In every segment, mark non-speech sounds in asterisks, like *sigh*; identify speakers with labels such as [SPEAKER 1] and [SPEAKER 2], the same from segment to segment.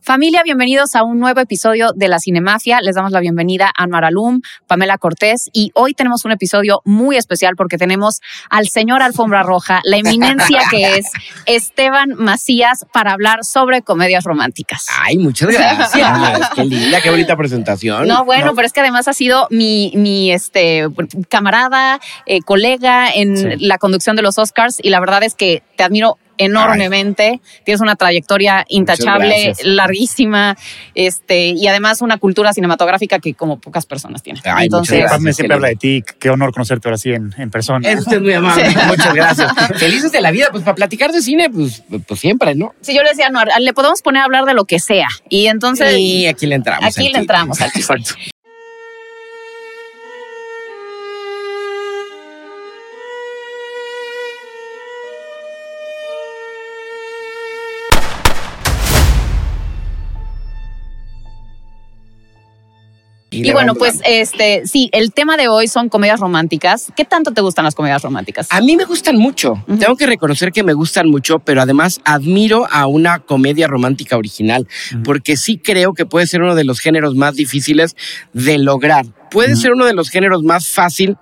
[SPEAKER 1] Familia, bienvenidos a un nuevo episodio de La Cinemafia. Les damos la bienvenida a Anwar Alum, Pamela Cortés y hoy tenemos un episodio muy especial porque tenemos al señor Alfombra Roja, la eminencia que es Esteban Macías para hablar sobre comedias románticas.
[SPEAKER 2] Ay, muchas gracias. qué linda, qué bonita presentación.
[SPEAKER 1] No, bueno, pero es que además ha sido mi, mi este, camarada, eh, colega en la conducción de los Oscars y la verdad es que te admiro enormemente. Tienes una trayectoria intachable, larguísima, este, y además una cultura cinematográfica que como pocas personas tienen.
[SPEAKER 3] Entonces, me siempre habla de ti. Qué honor conocerte ahora sí en, en persona.
[SPEAKER 2] Es muy amable. Muchas gracias. *laughs* Felices de la vida, pues para platicar de cine, pues, pues siempre, ¿no?
[SPEAKER 1] Sí, yo le decía, no, le podemos poner a hablar de lo que sea. Y entonces.
[SPEAKER 2] Y aquí le entramos.
[SPEAKER 1] Aquí le entramos.
[SPEAKER 3] Exacto.
[SPEAKER 1] Y, bueno, pues este, sí, el tema de hoy son comedias románticas. ¿Qué tanto te gustan las comedias románticas?
[SPEAKER 2] A mí me gustan mucho. Tengo que reconocer que me gustan mucho, pero además admiro a una comedia romántica original, porque sí creo que puede ser uno de los géneros más difíciles de lograr. Puede ser uno de los géneros más fácil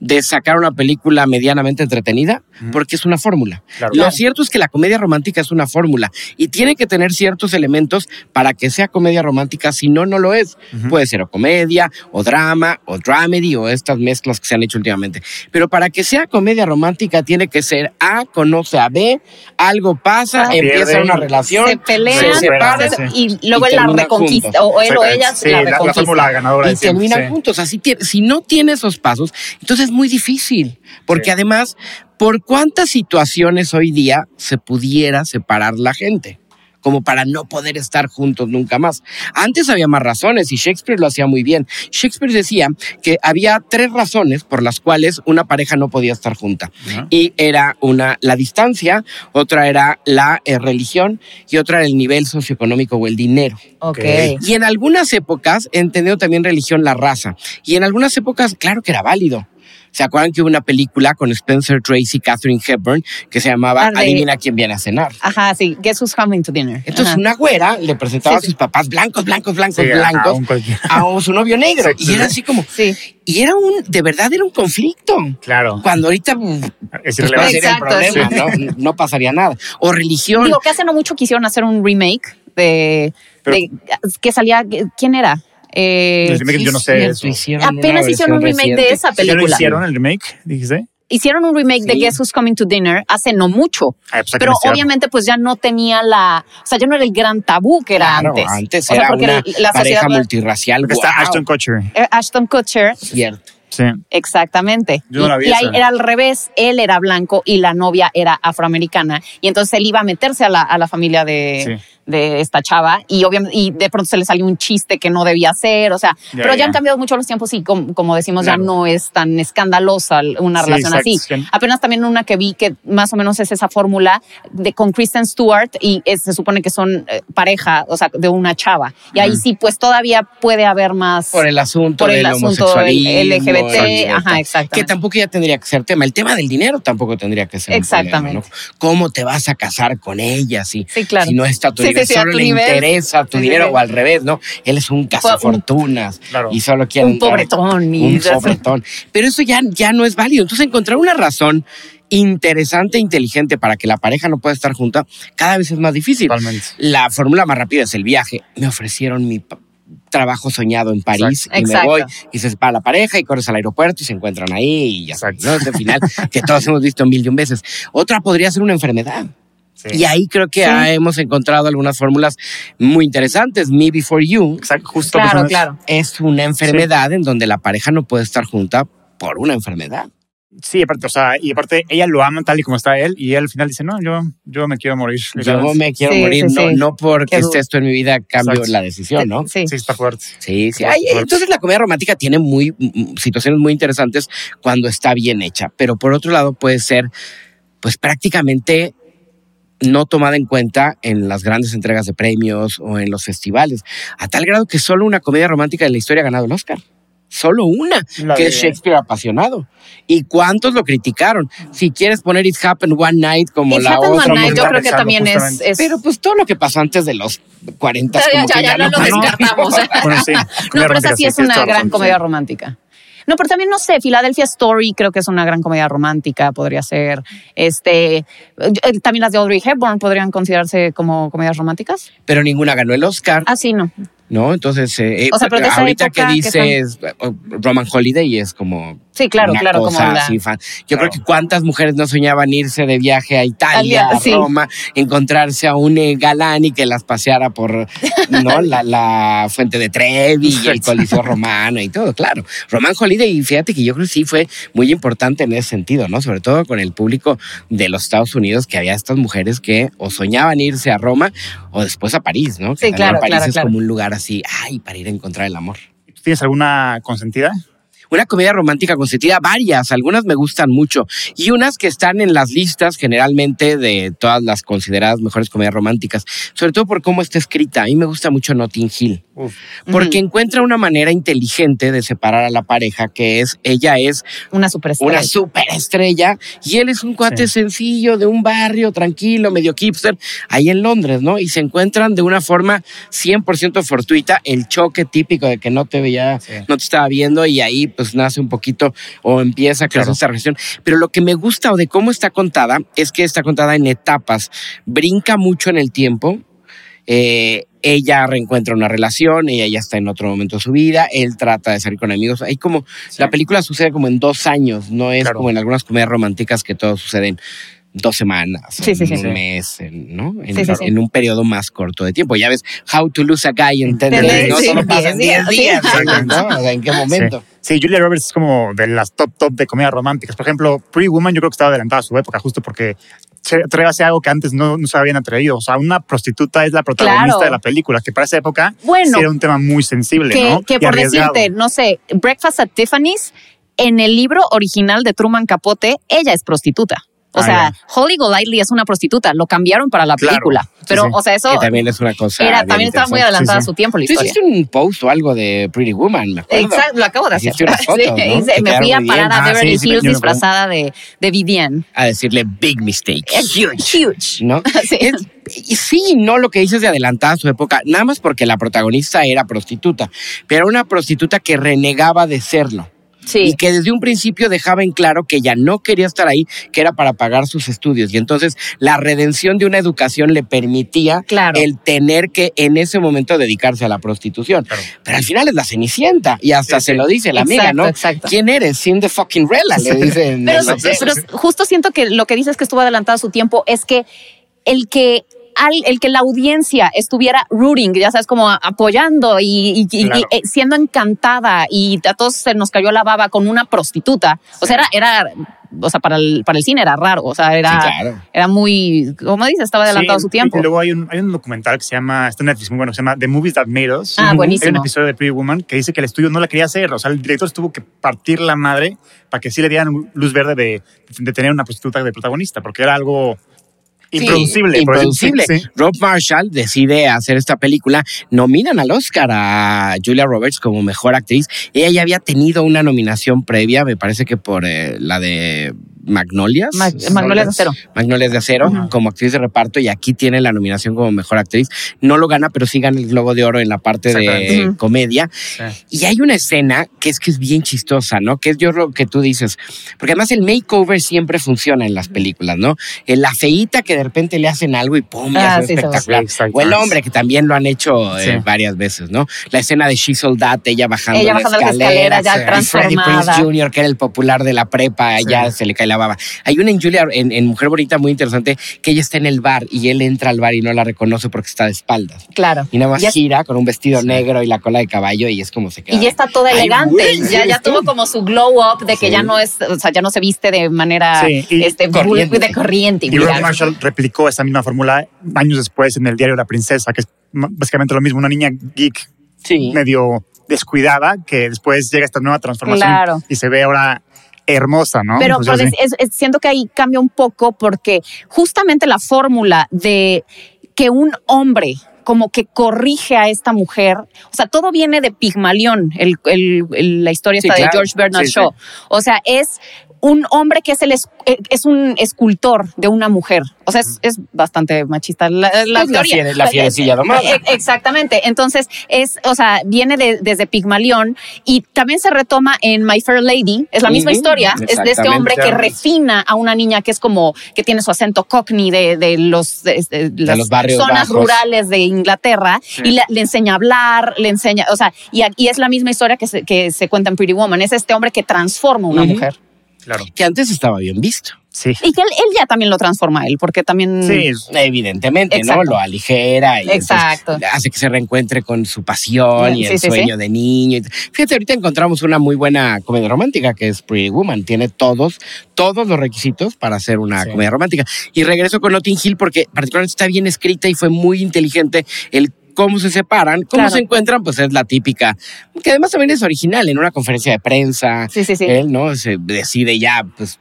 [SPEAKER 2] de sacar una película medianamente entretenida, porque es una fórmula. Lo cierto es que la comedia romántica es una fórmula y tiene que tener ciertos elementos para que sea comedia romántica, si no, no lo es. Puede ser o comedia, o drama, o dramedy, o estas mezclas que se han hecho últimamente. Pero para que sea comedia romántica tiene que ser A conoce a B, algo pasa, ah, empieza una relación,
[SPEAKER 1] se pelean, se separan y luego él la reconquista, o él o ella la reconquista.
[SPEAKER 3] La ganadora
[SPEAKER 2] y terminan juntos. Así, si no tiene esos pasos, entonces muy difícil, porque además, ¿por cuántas situaciones hoy día se pudiera separar la gente? como para no poder estar juntos nunca más. Antes había más razones y Shakespeare lo hacía muy bien. Shakespeare decía que había tres razones por las cuales una pareja no podía estar junta. Y era una la distancia, otra era la eh, religión y otra era el nivel socioeconómico o el dinero.
[SPEAKER 1] Okay.
[SPEAKER 2] Y en algunas épocas entendió también religión la raza. Y en algunas épocas, claro que era válido. ¿Se acuerdan que hubo una película con Spencer Tracy y Catherine Hepburn que se llamaba ah, Adivina quién viene a cenar?
[SPEAKER 1] Ajá, sí, Guess Who's Coming to Dinner.
[SPEAKER 2] Entonces una güera le presentaba a sus papás blancos, blancos, blancos, blancos a, su novio negro. y era así como... Sí. Y era un, de verdad era un conflicto.
[SPEAKER 3] Claro.
[SPEAKER 2] Cuando ahorita
[SPEAKER 3] es pues,
[SPEAKER 2] problema, ¿no? no pasaría nada. O religión.
[SPEAKER 1] Digo que hace no mucho quisieron hacer un remake de, de que salía, ¿quién era?
[SPEAKER 3] Eh, yo no sé.
[SPEAKER 1] Apenas hicieron un remake de esa película.
[SPEAKER 3] ¿Ya hicieron el remake? Dijiste
[SPEAKER 1] hicieron un remake de Guess Who's Coming to Dinner hace no mucho.
[SPEAKER 3] Ah, pues
[SPEAKER 1] pero obviamente pues ya no tenía la, o sea, ya no era el gran tabú que era antes.
[SPEAKER 2] Antes era una la pareja multirracial.
[SPEAKER 3] Está Ashton Kutcher.
[SPEAKER 1] Eh, Ashton Kutcher.
[SPEAKER 2] Cierto.
[SPEAKER 3] Sí.
[SPEAKER 1] Exactamente.
[SPEAKER 3] Yo no
[SPEAKER 1] y, y ahí era al revés, él era blanco y la novia era afroamericana. Y entonces él iba a meterse a la, a la familia de, de esta chava y obviamente y de pronto se le salió un chiste que no debía hacer, o sea, pero ya han cambiado mucho los tiempos y como, decimos ya no es tan escandalosa una relación así. Apenas también una que vi que más o menos es esa fórmula de con Kristen Stewart y se supone que son eh, pareja, o sea, de una chava. Y ahí sí pues todavía puede haber más
[SPEAKER 2] por el asunto
[SPEAKER 1] por
[SPEAKER 2] el
[SPEAKER 1] asunto LGBT, ajá, exacto.
[SPEAKER 2] Que tampoco ya tendría que ser tema, el tema del dinero tampoco tendría que ser
[SPEAKER 1] Exactamente.
[SPEAKER 2] ¿Cómo te vas a casar con ella si,
[SPEAKER 1] claro.
[SPEAKER 2] si no está tu solo le interesa tu dinero o al revés, ¿no? Él es un cazafortunas y solo quiere
[SPEAKER 1] un pobretón.
[SPEAKER 2] un pobretón. Pero eso ya, ya no es válido. Entonces encontrar una razón interesante e inteligente para que la pareja no pueda estar junta, cada vez es más difícil. La fórmula más rápida es el viaje. Me ofrecieron mi trabajo soñado en París y me voy y se separa la pareja y corres al aeropuerto y se encuentran ahí y ya sabes, ¿no? Al final que todos hemos visto mil y un veces. Otra podría ser una enfermedad. Y ahí creo que hemos encontrado algunas fórmulas muy interesantes. Me Before You
[SPEAKER 3] Exacto, justo
[SPEAKER 1] claro, claro.
[SPEAKER 2] es una enfermedad en donde la pareja no puede estar junta por una enfermedad.
[SPEAKER 3] Sí, aparte, o sea, y aparte ella lo ama tal y como está él y él al final dice, no, yo, yo me quiero morir.
[SPEAKER 2] Yo me quiero morir, no, no porque esté esto en mi vida cambio la decisión, ¿no?
[SPEAKER 3] Sí. sí, está fuerte.
[SPEAKER 2] Sí, sí. entonces la comedia romántica tiene muy situaciones muy interesantes cuando está bien hecha, pero por otro lado puede ser pues prácticamente no tomada en cuenta en las grandes entregas de premios o en los festivales, a tal grado que solo una comedia romántica en la historia ha ganado el Oscar. Solo una,
[SPEAKER 3] La
[SPEAKER 2] que
[SPEAKER 3] de-
[SPEAKER 2] es Shakespeare apasionado. ¿Y cuántos lo criticaron? Si quieres poner It Happened One Night como
[SPEAKER 1] It
[SPEAKER 2] la
[SPEAKER 1] Happened
[SPEAKER 2] otra.
[SPEAKER 1] One Night, yo creo que también es,
[SPEAKER 2] Pero pues todo lo que pasó antes de los 40
[SPEAKER 1] Ya,
[SPEAKER 2] como
[SPEAKER 1] ya,
[SPEAKER 2] que
[SPEAKER 1] ya, no lo descartamos. *laughs*
[SPEAKER 3] Bueno, sí.
[SPEAKER 1] No, pero esa sí es una gran comedia
[SPEAKER 3] sí.
[SPEAKER 1] romántica. No, pero también no sé, Philadelphia Story creo que es una gran comedia romántica, podría ser. Este, eh, también las de Audrey Hepburn podrían considerarse como comedias románticas.
[SPEAKER 2] Pero ninguna ganó el Oscar,
[SPEAKER 1] Ah, sí, no.
[SPEAKER 2] ¿No? Entonces, eh,
[SPEAKER 1] O sea, pero de esa
[SPEAKER 2] ahorita que
[SPEAKER 1] que
[SPEAKER 2] dices eh, Roman Holiday es como
[SPEAKER 1] Sí, claro,
[SPEAKER 2] una
[SPEAKER 1] claro,
[SPEAKER 2] cosa
[SPEAKER 1] como
[SPEAKER 2] así fan. Yo
[SPEAKER 3] Claro.
[SPEAKER 2] creo que cuántas mujeres no soñaban irse de viaje a Italia, a
[SPEAKER 1] sí.
[SPEAKER 2] Roma, encontrarse a un eh, galán y que las paseara por ¿no? *laughs* la, la fuente de Trevi y el Coliseo Romano y todo, claro. Roman Holiday, y fíjate que yo creo que sí fue muy importante en ese sentido, ¿no? Sobre todo con el público de los Estados Unidos, que había estas mujeres que o soñaban irse a Roma o después a París, ¿no?
[SPEAKER 1] Sí, claro,
[SPEAKER 2] París
[SPEAKER 1] claro,
[SPEAKER 2] es
[SPEAKER 1] claro.
[SPEAKER 2] como un lugar así, ay, para ir a encontrar el amor.
[SPEAKER 3] ¿Tú ¿Tienes alguna consentida?
[SPEAKER 2] Una comedia romántica consentida, varias, algunas me gustan mucho y unas que están en las listas generalmente de todas las consideradas mejores comedias románticas, sobre todo por cómo está escrita. A mí me gusta mucho Notting Hill,
[SPEAKER 3] Uf.
[SPEAKER 2] porque encuentra una manera inteligente de separar a la pareja, que es, ella es
[SPEAKER 1] Una superestrella.
[SPEAKER 2] una superestrella y él es un cuate sencillo de un barrio tranquilo, medio hipster, ahí en Londres, ¿no? Y se encuentran de una forma 100% fortuita, el choque típico de que no te veía,
[SPEAKER 3] Sí.
[SPEAKER 2] no te estaba viendo y ahí pues nace un poquito o empieza a crecer
[SPEAKER 3] Claro.
[SPEAKER 2] esta relación. Pero lo que me gusta o de cómo está contada es que está contada en etapas, brinca mucho en el tiempo. Eh, ella reencuentra una relación, ella ya está en otro momento de su vida, él trata de salir con amigos. Hay como la película sucede como en dos años, no es
[SPEAKER 3] Claro.
[SPEAKER 2] como en algunas comedias románticas que todo sucede en dos semanas,
[SPEAKER 1] Sí,
[SPEAKER 2] en
[SPEAKER 1] sí, sí.
[SPEAKER 2] un
[SPEAKER 3] Sí.
[SPEAKER 2] mes, en, ¿no? En,
[SPEAKER 1] Sí, sí, sí.
[SPEAKER 2] en un periodo más corto de tiempo. Ya ves, How to Lose a Guy en 10
[SPEAKER 1] Sí,
[SPEAKER 2] days, ¿no? Solo
[SPEAKER 1] diez
[SPEAKER 2] pasan 10
[SPEAKER 1] días,
[SPEAKER 2] ¿no? O sea, ¿en qué momento?
[SPEAKER 3] Sí. Sí, Julia Roberts es como de las top top de comedias románticas. Por ejemplo, Pretty Woman yo creo que estaba adelantada a su época justo porque se atreve a hacer algo que antes no, no se habían atrevido. O sea, una prostituta es la protagonista
[SPEAKER 1] Claro.
[SPEAKER 3] de la película, que para esa época
[SPEAKER 1] Bueno,
[SPEAKER 3] sí era un tema muy sensible,
[SPEAKER 1] que,
[SPEAKER 3] ¿no?
[SPEAKER 1] que
[SPEAKER 3] Y
[SPEAKER 1] por
[SPEAKER 3] arriesgado.
[SPEAKER 1] decirte, no sé, Breakfast at Tiffany's, en el libro original de Truman Capote, ella es prostituta. O
[SPEAKER 3] Ah,
[SPEAKER 1] sea,
[SPEAKER 3] ya.
[SPEAKER 1] Holly Golightly es una prostituta, lo cambiaron para la
[SPEAKER 3] Claro.
[SPEAKER 1] película.
[SPEAKER 3] Sí,
[SPEAKER 1] pero,
[SPEAKER 3] sí.
[SPEAKER 1] o sea, eso
[SPEAKER 2] Que también es una cosa.
[SPEAKER 1] era, también estaba muy adelantada
[SPEAKER 3] Sí,
[SPEAKER 1] a
[SPEAKER 3] sí.
[SPEAKER 1] su tiempo la
[SPEAKER 2] Tú
[SPEAKER 1] historia.
[SPEAKER 2] hiciste un post o algo de Pretty Woman, me acuerdo.
[SPEAKER 1] Exacto, lo acabo de hacer. *laughs*
[SPEAKER 2] Fotos,
[SPEAKER 1] Sí,
[SPEAKER 2] ¿no?
[SPEAKER 1] hice- me fui a
[SPEAKER 2] quedaron muy bien.
[SPEAKER 1] parar a
[SPEAKER 3] Ah,
[SPEAKER 1] Beverly
[SPEAKER 3] sí, sí,
[SPEAKER 1] Hills disfrazada de, de Vivienne.
[SPEAKER 2] A decirle big mistake.
[SPEAKER 1] Huge. Huge.
[SPEAKER 2] ¿no? *laughs*
[SPEAKER 1] Sí.
[SPEAKER 2] Es- y sí, no lo que dices de adelantada a su época, nada más porque la protagonista era prostituta, pero una prostituta que renegaba de serlo.
[SPEAKER 1] Sí.
[SPEAKER 2] Y que desde un principio dejaba en claro que ella no quería estar ahí, que era para pagar sus estudios. Y entonces la redención de una educación le permitía
[SPEAKER 1] Claro.
[SPEAKER 2] el tener que en ese momento dedicarse a la prostitución.
[SPEAKER 3] Claro.
[SPEAKER 2] Pero al final es la cenicienta y hasta
[SPEAKER 3] Sí,
[SPEAKER 2] se
[SPEAKER 3] sí.
[SPEAKER 2] lo dice la amiga, ¿no?
[SPEAKER 1] exacto.
[SPEAKER 2] ¿Quién eres? Sin the fucking Rela, le dicen.
[SPEAKER 1] Pero, justo siento que lo que dices que estuvo adelantado a su tiempo es que el que al- el que la audiencia estuviera rooting, ya sabes, como apoyando y, y- y-
[SPEAKER 3] Claro.
[SPEAKER 1] y, eh, siendo encantada y a todos se nos cayó la baba con una prostituta. O sea, era, era o sea, para el, para el cine era raro, o sea, era,
[SPEAKER 2] Sí, claro.
[SPEAKER 1] era muy, como dices, estaba adelantado
[SPEAKER 3] Sí,
[SPEAKER 1] su tiempo.
[SPEAKER 3] Y luego hay un, hay un documental que se llama, está en Netflix muy bueno, se llama The Movies That Made Us.
[SPEAKER 1] Ah,
[SPEAKER 3] Hay
[SPEAKER 1] buenísimo.
[SPEAKER 3] un episodio de Pretty Woman que dice que el estudio no la quería hacer. O sea, el director tuvo que partir la madre para que sí le dieran luz verde de, de tener una prostituta de protagonista, porque era algo
[SPEAKER 2] Sí,
[SPEAKER 3] improducible.
[SPEAKER 2] improducible.
[SPEAKER 3] sí, sí.
[SPEAKER 2] Rob Marshall decide hacer esta película. Nominan al Oscar a Julia Roberts como mejor actriz. Ella ya había tenido una nominación previa, me parece que por eh, la de Magnolias.
[SPEAKER 1] Ma- Magnolias de Acero.
[SPEAKER 2] Magnolias de Acero, como actriz de reparto, y aquí tiene la nominación como mejor actriz. No lo gana, pero sí gana el Globo de Oro en la parte de comedia.
[SPEAKER 3] Sí.
[SPEAKER 2] Y hay una escena que es que es bien chistosa, ¿no? Que es yo lo que tú dices. Porque además el makeover siempre funciona en las películas, ¿no? La feíta que de repente le hacen algo y ¡pum!
[SPEAKER 1] Ah,
[SPEAKER 2] es
[SPEAKER 1] sí,
[SPEAKER 2] espectacular.
[SPEAKER 3] Sí,
[SPEAKER 2] o el hombre, que también lo han hecho eh, varias veces, ¿no? La escena de She Soldat, ella bajando
[SPEAKER 1] Ella
[SPEAKER 2] la
[SPEAKER 1] bajando las
[SPEAKER 2] escalera.
[SPEAKER 1] escaleras, ya
[SPEAKER 2] y Freddie
[SPEAKER 1] transformada.
[SPEAKER 2] Prinze Jr., que era el popular de la prepa, ya se le cae la baba. Hay una en Julia, en, en Mujer Bonita muy interesante, que ella está en el bar y él entra al bar y no la reconoce porque está de espaldas.
[SPEAKER 1] Claro.
[SPEAKER 2] Y nada más
[SPEAKER 1] Ya-
[SPEAKER 2] gira con un vestido negro y la cola de caballo y es como se queda.
[SPEAKER 1] Y ya está toda
[SPEAKER 2] Ay,
[SPEAKER 1] elegante.
[SPEAKER 2] güey,
[SPEAKER 1] ya, ya tuvo como su glow up de que
[SPEAKER 2] Sí.
[SPEAKER 1] ya no es, o sea, ya no se viste de manera
[SPEAKER 3] Sí, y
[SPEAKER 1] este,
[SPEAKER 2] corriente.
[SPEAKER 1] de corriente.
[SPEAKER 3] Y Rob. Marshall replicó esa misma fórmula años después en el diario La Princesa, que es básicamente lo mismo, una niña geek
[SPEAKER 2] Sí.
[SPEAKER 3] medio descuidada que después llega esta nueva transformación
[SPEAKER 1] Claro.
[SPEAKER 3] y se ve ahora hermosa, ¿no?
[SPEAKER 1] Pero
[SPEAKER 3] sí.
[SPEAKER 1] es- es- siento que ahí cambia un poco porque justamente la fórmula de que un hombre como que corrige a esta mujer. O sea, todo viene de Pigmalión, el, el, la historia está de George Bernard Shaw. O sea, es un hombre que es, el, eh, es un escultor de una mujer. O sea, es, bastante machista la, la
[SPEAKER 2] teoría. La, fierecilla domada.
[SPEAKER 1] Eh, exactamente. Entonces, es, o sea, viene desde Pigmalión y también se retoma en My Fair Lady. Es la misma historia. Es de este hombre que refina a una niña que es como, que tiene su acento cockney de, los, de, las
[SPEAKER 2] barrios
[SPEAKER 1] zonas rurales de Inglaterra y le, enseña a hablar, le enseña, o sea, y, y, es la misma historia que se, que se cuenta en Pretty Woman. Es este hombre que transforma a una mujer.
[SPEAKER 2] Claro. Que antes estaba bien visto.
[SPEAKER 1] Sí. Y que él, ya también lo transforma él, porque también.
[SPEAKER 2] Sí, evidentemente, ¿no? Lo aligera y
[SPEAKER 1] Exacto.
[SPEAKER 2] hace que se reencuentre con su pasión y el sueño de niño. Fíjate, ahorita encontramos una muy buena comedia romántica que es Pretty Woman. Tiene todos, todos los requisitos para hacer una comedia romántica. Y regreso con Notting Hill porque particularmente está bien escrita y fue muy inteligente el cómo se separan, cómo se encuentran, pues es la típica, que además también es original en una conferencia de prensa.
[SPEAKER 1] Sí, sí, sí.
[SPEAKER 2] Él, ¿no? Se decide ya, pues,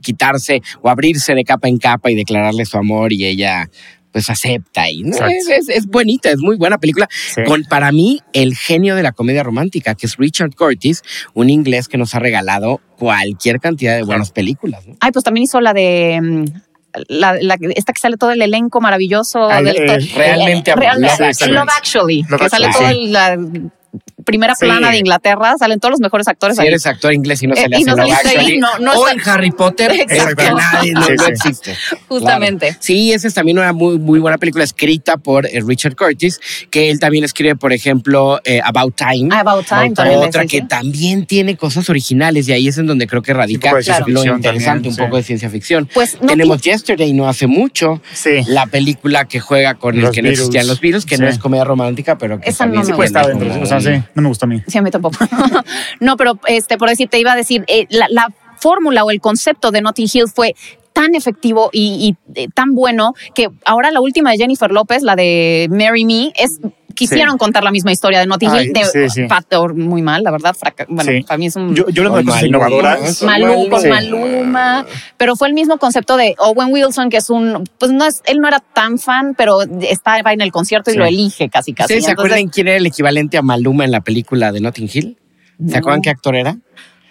[SPEAKER 2] quitarse o abrirse de capa en capa y declararle su amor y ella pues acepta y ¿no? es, es, bonita, es muy buena película. Con para mí el genio de la comedia romántica, que es Richard Curtis, un inglés que nos ha regalado cualquier cantidad de buenas películas.
[SPEAKER 1] Ay, pues también hizo la de mm, la, esta que sale todo el elenco maravilloso.
[SPEAKER 2] del, eh, realmente,
[SPEAKER 1] Love, Actually, que sale todo el, primera plana de Inglaterra, salen todos los mejores actores.
[SPEAKER 2] Si eres actor inglés y no se le hace o en Harry Potter, *laughs* que nadie no, existe.
[SPEAKER 1] Justamente.
[SPEAKER 2] Sí, esa es también una muy, muy buena película escrita por eh, Richard Curtis, que él también escribe, por ejemplo, eh, About Time.
[SPEAKER 1] Ah, About Time.
[SPEAKER 2] otra que también tiene cosas originales y ahí es en donde creo que radica lo interesante, un poco de ciencia ficción.
[SPEAKER 1] Pues
[SPEAKER 2] Tenemos Yesterday no hace mucho, la película que juega con el que no existían los virus, que no es comedia romántica, pero que
[SPEAKER 3] Esa
[SPEAKER 2] también
[SPEAKER 3] no se puede no me gustó a mí.
[SPEAKER 1] Sí, a mí tampoco. *laughs* no, pero este, por decir, te iba a decir, eh, la, fórmula o el concepto de Notting Hill fue tan efectivo y, eh, tan bueno que ahora la última de Jennifer López, la de Marry Me, es quisieron contar la misma historia de Notting Hill de muy mal, la verdad. Bueno, para mí es un.
[SPEAKER 3] Yo, yo lo cosas innovadoras.
[SPEAKER 1] Maluma, con Maluma. Pero fue el mismo concepto de Owen Wilson, que es un. Pues no es, él no era tan fan, pero está en el concierto y lo elige casi casi.
[SPEAKER 2] ¿Se acuerdan quién era el equivalente a Maluma en la película de Notting Hill? ¿Se acuerdan qué actor era?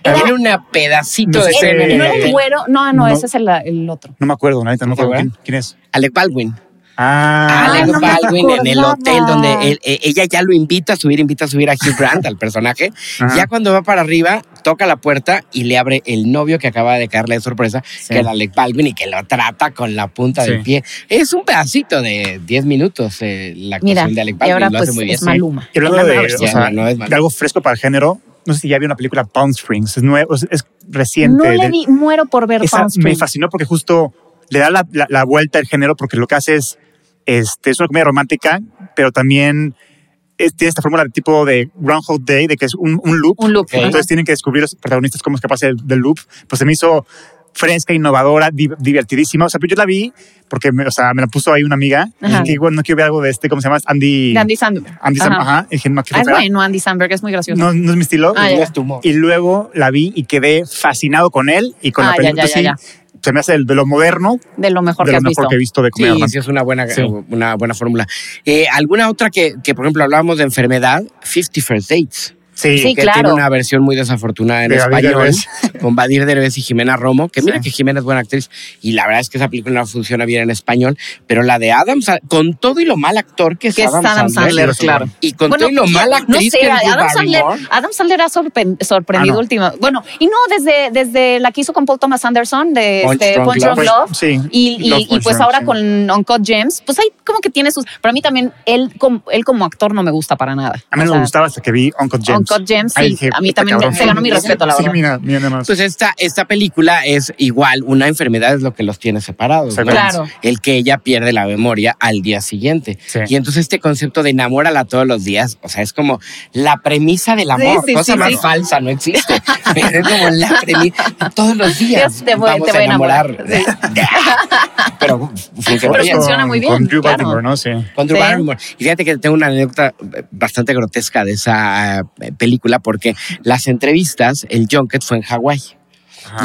[SPEAKER 2] Tiene un pedacito de escena.
[SPEAKER 1] ¿No era güero? No, no, ese es el, el, otro.
[SPEAKER 3] No me acuerdo, no me acuerdo quién, quién es.
[SPEAKER 2] Alec Baldwin.
[SPEAKER 3] Ah,
[SPEAKER 2] Alec Baldwin en el hotel donde e, ella ya lo invita a subir, invita a subir a Hugh Grant, al personaje. Ya cuando va para arriba, toca la puerta y le abre el novio que acaba de caerle de sorpresa, que es Alec Baldwin, y que lo trata con la punta del pie. Es un pedacito de 10 minutos eh, la actuación de Alec Baldwin.
[SPEAKER 1] Y ahora
[SPEAKER 2] lo
[SPEAKER 1] pues,
[SPEAKER 2] hace muy bien.
[SPEAKER 1] es Maluma.
[SPEAKER 3] Y hablando de, algo fresco para el género, no sé si ya vi una película Palm Springs, es, nuevo, es, reciente.
[SPEAKER 1] No le vi, muero por ver Palm Springs.
[SPEAKER 3] Me fascinó porque justo le da la, la, vuelta al género porque lo que hace es este, es una comedia romántica, pero también tiene esta fórmula de tipo de Groundhog Day, de que es un, loop.
[SPEAKER 1] Un loop.
[SPEAKER 3] Entonces tienen que descubrir los protagonistas cómo es capaz del, del loop. Pues se me hizo fresca, innovadora, divertidísima. O sea, yo la vi porque me, o sea, me la puso ahí una amiga. Y que, bueno, no quiero ver algo de este, ¿cómo se llama? Andy.
[SPEAKER 1] Andy Samberg.
[SPEAKER 3] Andy Samberg, ajá.
[SPEAKER 1] dije, no, es bueno, Andy Samberg, es muy gracioso.
[SPEAKER 3] No, no es mi estilo.
[SPEAKER 1] Ah,
[SPEAKER 3] es humor. Y luego la vi y quedé fascinado con él y con la ah, película. sí, se me hace el de lo moderno.
[SPEAKER 1] De lo mejor,
[SPEAKER 3] de
[SPEAKER 1] que,
[SPEAKER 3] lo mejor que he visto de comedia.
[SPEAKER 2] Sí, sí, es una buena, una buena fórmula. Eh, ¿Alguna otra que, que, por ejemplo, hablábamos de enfermedad? 50 First Dates.
[SPEAKER 1] Sí,
[SPEAKER 2] que tiene una versión muy desafortunada en español *laughs* con Badir Derbez y Jimena Romo, que mira que Jimena es buena actriz y la verdad es que esa película no funciona bien en español, pero la de Adam con todo y lo mal actor que es,
[SPEAKER 1] Adam, Sandler, claro.
[SPEAKER 2] Y con todo y lo mal actriz que
[SPEAKER 1] Adam, Sandler, Adam Sandler ha sorprendido ah, Bueno, y no desde, desde la que hizo con Paul Thomas Anderson de Punch, este, Punch Love, Love y, y, pues ahora con Uncut Gems, pues ahí como que tiene sus... Pero a mí también él, él como actor no me gusta para nada.
[SPEAKER 3] A mí no me gustaba hasta que vi Uncut
[SPEAKER 1] Uncut Gems, sí. a mí también se ganó mi respeto, la verdad.
[SPEAKER 3] Sí, mira, mira más.
[SPEAKER 2] Pues esta, esta película es igual, una enfermedad es lo que los tiene separados.
[SPEAKER 1] Claro.
[SPEAKER 2] El que ella pierde la memoria al día siguiente. Y entonces este concepto de enamórala todos los días, o sea, es como la premisa del amor, cosa más falsa, no existe. Pero *laughs* es como la premisa, todos los días te voy, vamos te voy a enamorar. *laughs*
[SPEAKER 1] Pero, funciona, muy bien.
[SPEAKER 3] Con Drew Barrymore, ¿no? Sí.
[SPEAKER 2] Con Drew Barrymore. Y fíjate que tengo una anécdota bastante grotesca de esa película porque las entrevistas, el junket fue en Hawái.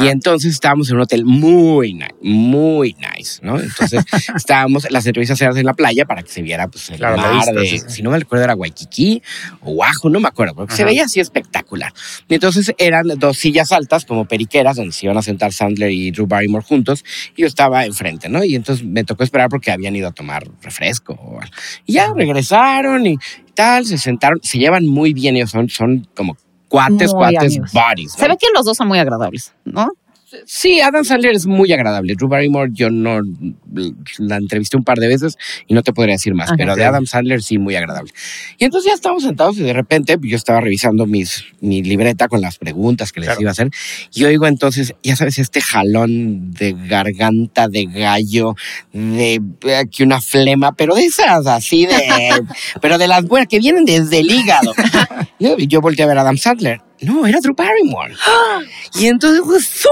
[SPEAKER 2] Y entonces estábamos en un hotel muy nice, muy nice, ¿no? Entonces *laughs* estábamos, las entrevistas eran en la playa para que se viera pues, el mar de, si no me recuerdo era Waikiki o Oahu, no me acuerdo, porque se veía así espectacular. Y entonces eran dos sillas altas como periqueras donde se iban a sentar Sandler y Drew Barrymore juntos y yo estaba enfrente, ¿no? Y entonces me tocó esperar porque habían ido a tomar refresco. Y ya regresaron y tal, se sentaron, se llevan muy bien, ellos son, son como cuates, cuates, buddies.
[SPEAKER 1] Se ve que los dos son muy agradables, ¿no?
[SPEAKER 2] Sí, Adam Sandler es muy agradable. Drew Barrymore, yo no la entrevisté un par de veces y no te podría decir más, pero de Adam Sandler sí, muy agradable. Y entonces ya estábamos sentados y de repente yo estaba revisando mis, mi libreta con las preguntas que les iba a hacer y oigo entonces, ya sabes, este jalón de garganta de gallo, de aquí una flema, pero de esas así de, *laughs* pero de las buenas que vienen desde el hígado. *laughs* yo, yo volteé a ver a Adam Sandler no, era Drew Barrymore. *gasps* Y entonces, pues,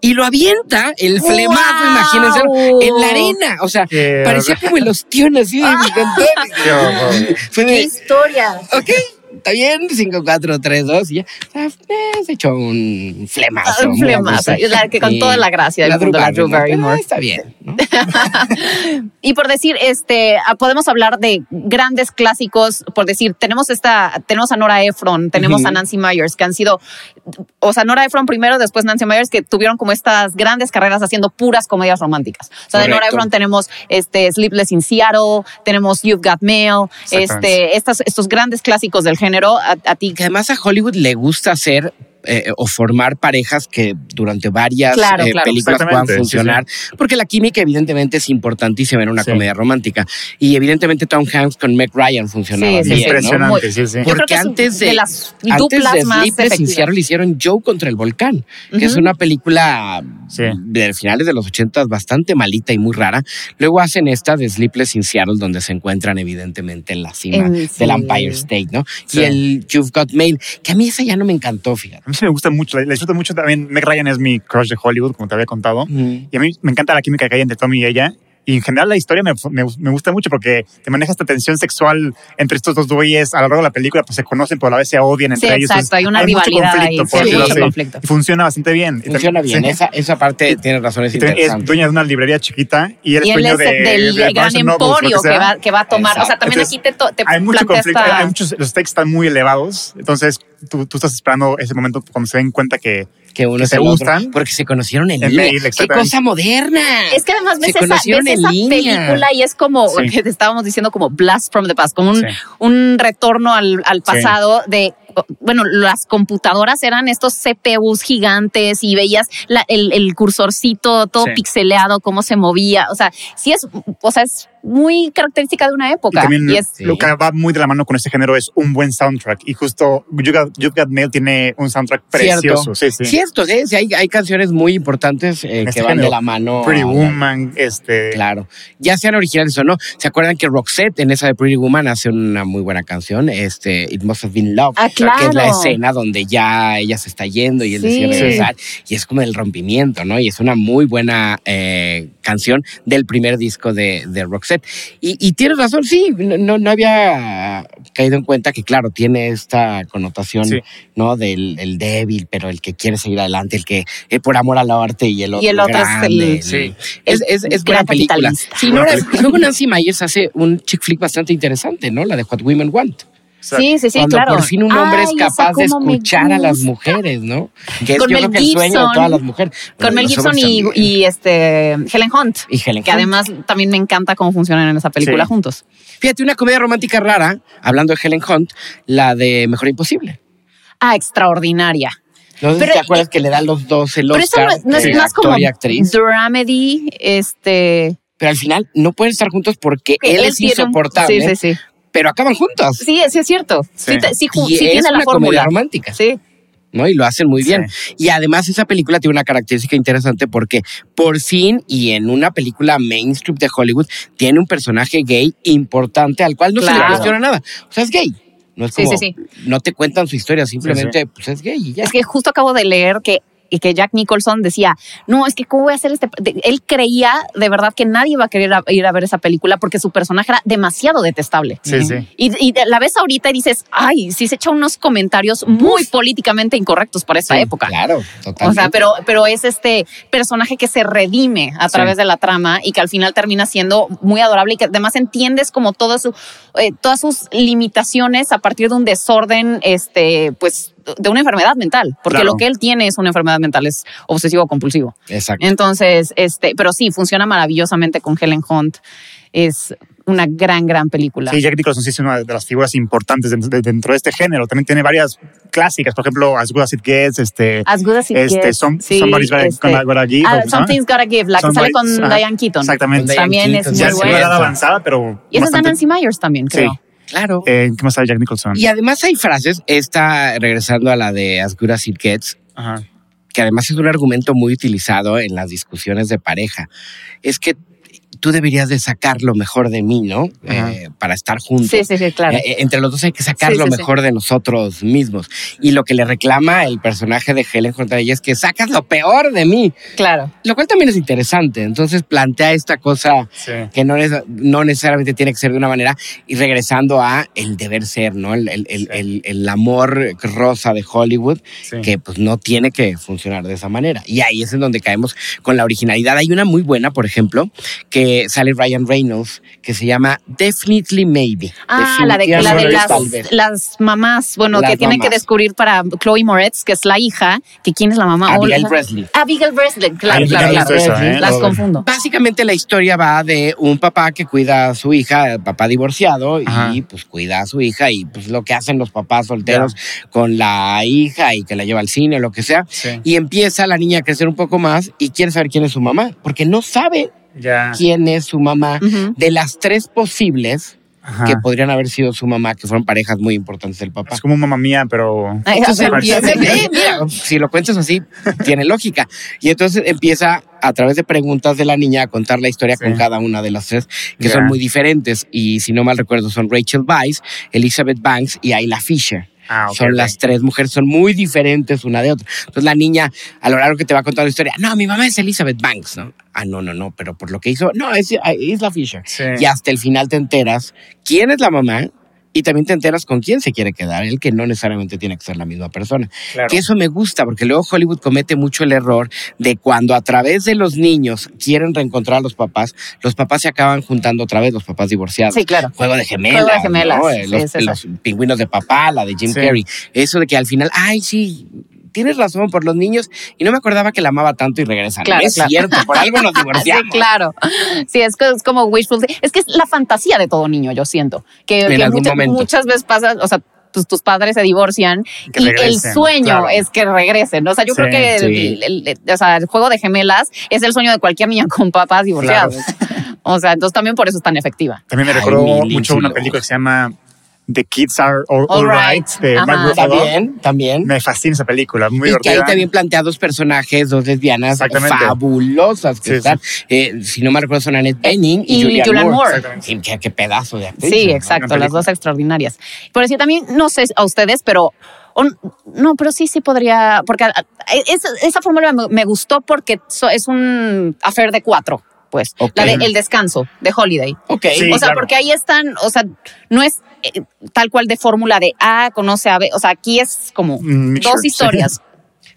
[SPEAKER 2] y lo avienta el flemazo, imagínense, en la arena. O sea, parecía como el ostión así *laughs* de
[SPEAKER 1] mi Qué historia.
[SPEAKER 2] Ok, está bien, 5, 4, 3, 2, y ya. Se echó un flemazo.
[SPEAKER 1] Un flemazo, la, que con toda la gracia
[SPEAKER 2] la
[SPEAKER 1] Drew
[SPEAKER 2] Barrymore. está bien. *laughs*
[SPEAKER 1] y por decir, este, ah, podemos hablar de grandes clásicos, por decir, tenemos esta, tenemos a Nora Ephron, tenemos a Nancy Myers, que han sido, o sea, Nora Ephron primero, después Nancy Myers, que tuvieron como estas grandes carreras haciendo puras comedias románticas. O sea, de Nora Ephron tenemos este, Sleepless in Seattle, tenemos You've Got Mail, este, estas, estos grandes clásicos del género. A, a ti.
[SPEAKER 2] Que además a Hollywood le gusta hacer eh, o formar parejas que durante varias eh, películas puedan funcionar, porque la química evidentemente es importantísima en una comedia romántica. Y evidentemente Tom Hanks con Meg Ryan funcionaba bien,
[SPEAKER 3] impresionante, sí, sí.
[SPEAKER 2] Porque antes de, las duplas antes de más Sleepless hicieron Joe contra el volcán, que es una película de finales de los ochentas bastante malita y muy rara. Luego hacen esta de Sleepless in Seattle donde se encuentran evidentemente en la cima del Empire State, ¿no? Y el You've Got Mail, que a mí esa ya no me encantó, fíjate
[SPEAKER 3] me gusta mucho, la disfruto mucho también. Meg Ryan es mi crush de Hollywood, como te había contado. Y a mí me encanta la química que hay entre Tommy y ella. Y en general la historia me, me, gusta mucho porque te maneja esta tensión sexual entre estos dos güeyes. A lo largo de la película pues se conocen, pero a la vez se odian entre ellos.
[SPEAKER 1] Exacto, hay una rivalidad
[SPEAKER 3] conflicto,
[SPEAKER 1] ahí. conflicto.
[SPEAKER 3] Y funciona bastante bien.
[SPEAKER 2] Funciona bien, esa, esa parte tiene razones interesantes.
[SPEAKER 3] Es dueña de una librería chiquita y él es dueño de,
[SPEAKER 1] del gran emporio que, va, que va a tomar. O sea, también aquí te, te
[SPEAKER 3] Hay mucho conflicto, hay muchos, los stakes están muy elevados. Entonces tú, tú estás esperando ese momento cuando se den cuenta que
[SPEAKER 2] que uno se gustan. Porque se conocieron en, línea. ¡Qué cosa moderna!
[SPEAKER 1] Es que además ves, esa, película y es como, que te estábamos diciendo, como Blast from the Past, como un, un retorno al, al pasado de bueno, las computadoras eran estos CPUs gigantes y veías el, el, cursorcito todo pixeleado, cómo se movía. O sea, sí es, o sea, es muy característica de una época.
[SPEAKER 3] Y también lo que va muy de la mano con este género es un buen soundtrack. Y justo You Got, Mail tiene un soundtrack precioso. Sí, sí.
[SPEAKER 2] Cierto, sí, hay, hay, canciones muy importantes eh, que este van de la mano.
[SPEAKER 3] Pretty Woman, este.
[SPEAKER 2] Claro. Ya sean originales o no. ¿Se acuerdan que Roxette en esa de Pretty Woman hace una muy buena canción? Este, It Must Have Been Love.
[SPEAKER 1] Ah, claro.
[SPEAKER 2] Que es la escena donde ya ella se está yendo y él decide regresar. Y es como el rompimiento, ¿no? Y es una muy buena eh, canción del primer disco de, de Roxette. Y, tienes razón, sí, no, no había caído en cuenta que, claro, tiene esta connotación, ¿no? Del débil, pero el que quiere seguir adelante, el que es por amor al arte y el otro.
[SPEAKER 1] Y el otro es el.
[SPEAKER 2] Sí. Es, es, es buena película. Sí, no, luego Nancy Myers hace un chick flick bastante interesante, ¿no? La de What Women Want.
[SPEAKER 1] Sí, sí, sí,
[SPEAKER 2] Cuando
[SPEAKER 1] claro.
[SPEAKER 2] por fin un hombre es capaz de escuchar a las mujeres, ¿no? Que es
[SPEAKER 1] Con
[SPEAKER 2] yo
[SPEAKER 1] Mel
[SPEAKER 2] creo que el sueño de todas las mujeres.
[SPEAKER 1] Con Mel Gibson y, y, este Helen Hunt.
[SPEAKER 2] Y Helen
[SPEAKER 1] Que
[SPEAKER 2] Hunt.
[SPEAKER 1] además también me encanta cómo funcionan en esa película
[SPEAKER 3] Sí.
[SPEAKER 1] juntos.
[SPEAKER 2] Fíjate, una comedia romántica rara, hablando de Helen Hunt, la de Mejor Imposible.
[SPEAKER 1] Ah, extraordinaria.
[SPEAKER 2] No sé si
[SPEAKER 1] Pero,
[SPEAKER 2] te acuerdas que le dan los dos el
[SPEAKER 1] Pero eso
[SPEAKER 2] Oscar
[SPEAKER 1] no es, no es más como
[SPEAKER 2] actriz.
[SPEAKER 1] dramedy, este...
[SPEAKER 2] Pero al final no pueden estar juntos porque él, es
[SPEAKER 1] tiene un-
[SPEAKER 2] insoportable.
[SPEAKER 1] Sí, sí, sí.
[SPEAKER 2] Pero acaban juntos.
[SPEAKER 1] Sí, sí es cierto. Sí,
[SPEAKER 3] Sí.
[SPEAKER 1] tiene la
[SPEAKER 2] una comedia
[SPEAKER 1] fórmula.
[SPEAKER 2] romántica.
[SPEAKER 1] Sí.
[SPEAKER 2] ¿no? Y lo hacen muy bien. Y además esa película tiene una característica interesante porque por fin y en una película mainstream de Hollywood tiene un personaje gay importante al cual no se le cuestiona nada. O sea, es gay. No es
[SPEAKER 1] Sí,
[SPEAKER 2] como,
[SPEAKER 1] sí,
[SPEAKER 2] no te cuentan su historia, simplemente pues es gay y ya.
[SPEAKER 1] Es que justo acabo de leer que y que Jack Nicholson decía, no, es que cómo voy a hacer este... Él creía de verdad que nadie iba a querer ir a ver esa película porque su personaje era demasiado detestable.
[SPEAKER 3] Sí, sí.
[SPEAKER 1] Y, la ves ahorita y dices, ay, sí se echa unos comentarios muy políticamente incorrectos para esa época.
[SPEAKER 2] Claro, totalmente.
[SPEAKER 1] O sea, pero, pero es este personaje que se redime a través de la trama y que al final termina siendo muy adorable y que además entiendes como todo su, eh, todas sus limitaciones a partir de un desorden, este, pues de una enfermedad mental, porque lo que él tiene es una enfermedad mental, es obsesivo compulsivo.
[SPEAKER 2] Exacto.
[SPEAKER 1] Entonces, este, pero sí, funciona maravillosamente con Helen Hunt. Es una gran, gran película.
[SPEAKER 3] Sí, Jack Nicholson sí es una de las figuras importantes dentro de, este género. También tiene varias clásicas, por ejemplo, As Good As It Gets, este,
[SPEAKER 1] As Good As It
[SPEAKER 3] este,
[SPEAKER 1] Gets,
[SPEAKER 3] Somebody's
[SPEAKER 1] este,
[SPEAKER 3] Gotta, Give.
[SPEAKER 1] Ah, something's Gotta Give, la que sale con Diane Keaton.
[SPEAKER 3] Exactamente.
[SPEAKER 1] También es muy
[SPEAKER 3] ya
[SPEAKER 1] buena.
[SPEAKER 3] Ya es una avanzada, pero...
[SPEAKER 1] Y esa es Nancy Myers también, creo.
[SPEAKER 2] Sí. Claro.
[SPEAKER 3] Eh, ¿Qué más sabe Jack Nicholson?
[SPEAKER 2] Y además hay frases, esta regresando a la de As Good As It Gets, que además es un argumento muy utilizado en las discusiones de pareja. Es que tú deberías de sacar lo mejor de mí, ¿no? Eh, para estar juntos.
[SPEAKER 1] Sí, sí, sí, claro.
[SPEAKER 2] Eh, entre los dos hay que sacar lo mejor de nosotros mismos. Y lo que le reclama el personaje de Helen contra ella es que sacas lo peor de mí.
[SPEAKER 1] Claro.
[SPEAKER 2] Lo cual también es interesante. Entonces plantea esta cosa que no, es, no necesariamente tiene que ser de una manera y regresando a el deber ser, ¿no? El, el, el, amor rosa de Hollywood que pues no tiene que funcionar de esa manera. Y ahí es en donde caemos con la originalidad. Hay una muy buena, por ejemplo, que sale Ryan Reynolds, que se llama Definitely Maybe.
[SPEAKER 1] Ah, la de, la de las, las, mamás, bueno, que tienen que descubrir para Chloe Moretz, que es la hija, que quién es la mamá.
[SPEAKER 2] Abigail Bresley.
[SPEAKER 1] Abigail Bresley, claro, claro,
[SPEAKER 3] ¿eh?
[SPEAKER 1] Las confundo.
[SPEAKER 2] Básicamente la historia va de un papá que cuida a su hija, papá divorciado, y pues cuida a su hija, y pues lo que hacen los papás solteros con la hija y que la lleva al cine o lo que sea. Y empieza la niña a crecer un poco más y quiere saber quién es su mamá, porque no sabe quién es su mamá. De las tres posibles, que podrían haber sido su mamá, que fueron parejas muy importantes del papá.
[SPEAKER 3] Es como mamá mía, pero...
[SPEAKER 2] si lo cuentas así, tiene lógica. Y entonces empieza a través de preguntas de la niña a contar la historia con cada una de las tres, que son muy diferentes. Y si no mal recuerdo, son Rachel Weisz, Elizabeth Banks y Ayla Fisher.
[SPEAKER 3] Ah,
[SPEAKER 2] son las tres mujeres, son muy diferentes una de otra. Entonces la niña, a lo largo que te va a contar la historia, no, mi mamá es Elizabeth Banks, ¿no? Ah, no, no, no, pero por lo que hizo, no, es Isla Fisher. Y hasta el final te enteras quién es la mamá y también te enteras con quién se quiere quedar, el que no necesariamente tiene que ser la misma persona. Que eso me gusta, porque luego Hollywood comete mucho el error de cuando a través de los niños quieren reencontrar a los papás, los papás se acaban juntando otra vez, los papás divorciados.
[SPEAKER 1] Sí, claro.
[SPEAKER 2] Juego de gemelas.
[SPEAKER 1] Juego de gemelas.
[SPEAKER 2] Eh, los, pingüinos de papá, la de Jim Carrey. Eso de que al final, ay, sí, tienes razón por los niños y no me acordaba que la amaba tanto y regresan. es cierto, por algo nos *laughs* divorciamos.
[SPEAKER 1] sí, claro. Sí, es, es como wishful. Es que es la fantasía de todo niño, yo siento. Que, muchas veces pasa, o sea, tus, padres se divorcian y el sueño es que regresen. O sea, yo creo que el, o sea, el, juego de gemelas es el sueño de cualquier niña *laughs* con papás divorciados. O sea, entonces también por eso es tan efectiva.
[SPEAKER 3] También me recordó mucho una película que se llama The Kids Are All, right. de
[SPEAKER 2] También, también.
[SPEAKER 3] Me fascina esa película, muy
[SPEAKER 2] Y que ahí también plantea dos personajes, dos lesbianas fabulosas que están. Eh, si no me recuerdo, son Annette Bening y, y Julianne, Moore. qué, pedazo de actriz.
[SPEAKER 1] Sí, exacto, las dos extraordinarias. Por eso también, no sé a ustedes, pero no, pero sí, sí podría, porque esa, esa fórmula me, gustó porque es un affair de cuatro pues. La de El Descanso, de Holiday.
[SPEAKER 2] Ok.
[SPEAKER 1] o sea, porque ahí están, o sea, no es eh, tal cual de fórmula de A conoce a B, o sea, aquí es como mm, dos historias.
[SPEAKER 2] Sí,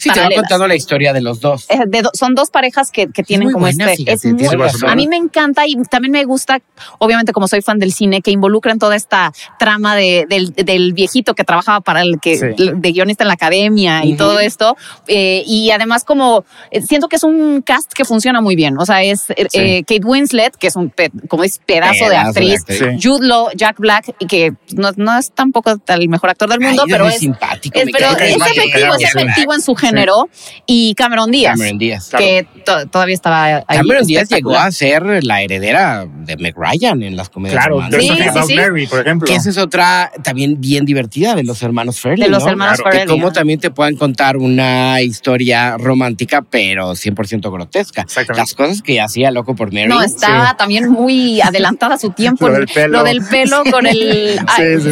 [SPEAKER 2] te va contando la historia de los dos.
[SPEAKER 1] Eh, son dos parejas que, tienen como este. es muy, a mí me encanta y también me gusta, obviamente, como soy fan del cine, que involucran toda esta trama de, del, viejito que trabajaba para el que de guionista en la academia y todo esto. Eh, y además, como eh, siento que es un cast que funciona muy bien. O sea, es Kate Winslet, que es un como es pedazo, de actriz, Jude Law, Jack Black, y que no, es tampoco el mejor actor del mundo, pero es,
[SPEAKER 2] simpático.
[SPEAKER 1] pero es efectivo, es efectivo en su género género, y Cameron Díaz.
[SPEAKER 2] Cameron Díaz.
[SPEAKER 1] Que todavía estaba ahí.
[SPEAKER 2] Cameron Díaz llegó a ser la heredera de Meg Ryan en las comedias
[SPEAKER 3] Claro, sí, sí, Mary, por ejemplo.
[SPEAKER 2] Que esa es otra también bien divertida de los hermanos Farrelly,
[SPEAKER 1] De los hermanos Farrelly.
[SPEAKER 2] Que como también te puedan contar una historia romántica, pero 100% grotesca. Las cosas que hacía loco por Mary.
[SPEAKER 1] No, estaba también muy adelantada a su tiempo.
[SPEAKER 3] Lo del pelo.
[SPEAKER 1] Lo del pelo con el...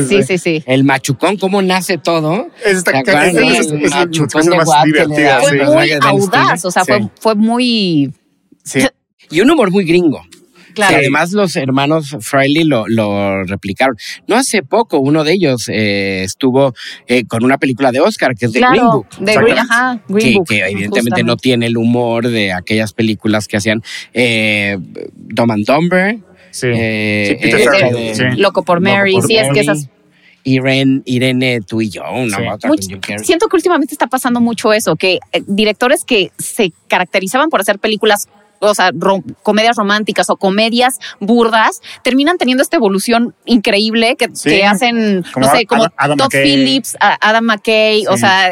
[SPEAKER 1] sí, sí, sí,
[SPEAKER 2] El machucón, cómo nace todo.
[SPEAKER 3] Es,
[SPEAKER 2] es,
[SPEAKER 3] machucón de
[SPEAKER 2] le
[SPEAKER 3] divertida,
[SPEAKER 2] da
[SPEAKER 1] Fue
[SPEAKER 3] sí.
[SPEAKER 1] muy audaz, o sea,
[SPEAKER 3] Sí.
[SPEAKER 1] fue, fue muy...
[SPEAKER 3] Sí. *laughs*
[SPEAKER 2] Y un humor muy gringo.
[SPEAKER 1] Claro.
[SPEAKER 2] Que además los hermanos Friley lo, lo replicaron. No hace poco uno de ellos eh, estuvo eh, con una película de Oscar que es de Green
[SPEAKER 1] Claro,
[SPEAKER 2] Book.
[SPEAKER 1] de Green, ajá, Green
[SPEAKER 2] que,
[SPEAKER 1] Book,
[SPEAKER 2] que evidentemente
[SPEAKER 1] justamente.
[SPEAKER 2] no tiene el humor de aquellas películas que hacían eh, Dumb and Dumber.
[SPEAKER 3] Sí.
[SPEAKER 2] eh,
[SPEAKER 3] Sí, Peter
[SPEAKER 2] eh,
[SPEAKER 1] Farrelly,
[SPEAKER 2] de-
[SPEAKER 3] sí.
[SPEAKER 1] Loco por
[SPEAKER 2] Loco
[SPEAKER 1] Mary,
[SPEAKER 2] por
[SPEAKER 1] sí, es que esas...
[SPEAKER 2] Irene, Irene, tú y yo, una
[SPEAKER 3] Sí.
[SPEAKER 2] otra
[SPEAKER 1] Much-
[SPEAKER 2] con Jim Carrey.
[SPEAKER 1] siento que últimamente está pasando mucho eso, que eh, directores que se caracterizaban por hacer películas, o sea, rom- comedias románticas o comedias burdas, terminan teniendo esta evolución increíble que,
[SPEAKER 3] Sí.
[SPEAKER 1] que hacen,
[SPEAKER 3] Como
[SPEAKER 1] no sé, como
[SPEAKER 3] Adam- Adam
[SPEAKER 1] Todd
[SPEAKER 3] McKay.
[SPEAKER 1] Phillips, Adam McKay, o sea,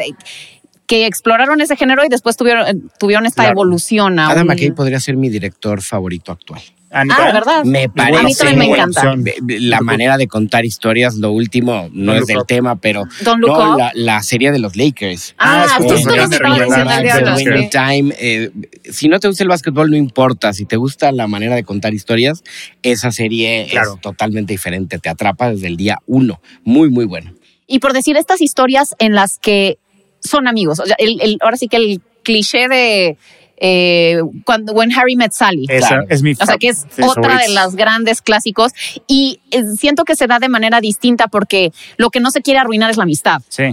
[SPEAKER 1] que exploraron ese género y después tuvieron, tuvieron esta
[SPEAKER 3] Claro.
[SPEAKER 1] evolución. a
[SPEAKER 2] Adam
[SPEAKER 1] un-
[SPEAKER 2] McKay podría ser mi director favorito actual.
[SPEAKER 1] Ah, de verdad.
[SPEAKER 2] Me parece.
[SPEAKER 1] A mí también me encanta.
[SPEAKER 2] La manera de contar historias, lo último, no es del tema, pero
[SPEAKER 1] Don't Look
[SPEAKER 2] no, la, la serie de los Lakers.
[SPEAKER 1] Ah,
[SPEAKER 3] Ah, es
[SPEAKER 1] justo lo que estaba.
[SPEAKER 2] Time. eh, si no te gusta el básquetbol, no importa. Si te gusta la manera de contar historias, esa serie
[SPEAKER 3] Claro.
[SPEAKER 2] es totalmente diferente. Te atrapa desde el día uno. Muy, muy bueno.
[SPEAKER 1] Y por decir estas historias en las que son amigos. O sea, el- el- ahora sí que el cliché de eh, cuando When Harry Met Sally.
[SPEAKER 3] Esa
[SPEAKER 2] Claro.
[SPEAKER 3] es mi
[SPEAKER 1] O sea, que es otra de las grandes clásicos y eh, siento que se da de manera distinta porque lo que no se quiere arruinar es la amistad.
[SPEAKER 3] Sí.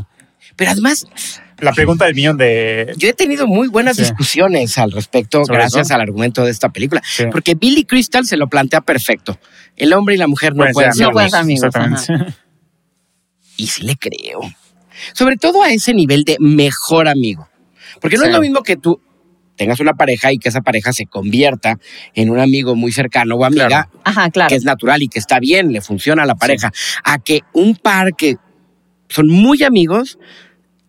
[SPEAKER 2] Pero además,
[SPEAKER 3] La pregunta del millón de.
[SPEAKER 2] yo he tenido muy buenas
[SPEAKER 3] Sí.
[SPEAKER 2] discusiones al respecto
[SPEAKER 3] ¿Sobre
[SPEAKER 2] gracias
[SPEAKER 3] eso?
[SPEAKER 2] al argumento de esta película.
[SPEAKER 3] Sí.
[SPEAKER 2] Porque Billy Crystal se lo plantea perfecto. El hombre y la mujer no
[SPEAKER 3] Pueden
[SPEAKER 2] pueden
[SPEAKER 3] ser
[SPEAKER 2] ser
[SPEAKER 1] No pueden
[SPEAKER 2] amigos.
[SPEAKER 1] ser amigos,
[SPEAKER 3] Exactamente. *laughs*
[SPEAKER 2] Y sí le creo. Sobre todo a ese nivel de mejor amigo. Porque no
[SPEAKER 3] Sí.
[SPEAKER 2] es lo mismo que tú tengas una pareja y que esa pareja se convierta en un amigo muy cercano o amiga,
[SPEAKER 3] Claro.
[SPEAKER 1] Ajá, claro.
[SPEAKER 2] que es natural y que está bien, le funciona a la pareja, a que un par que son muy amigos,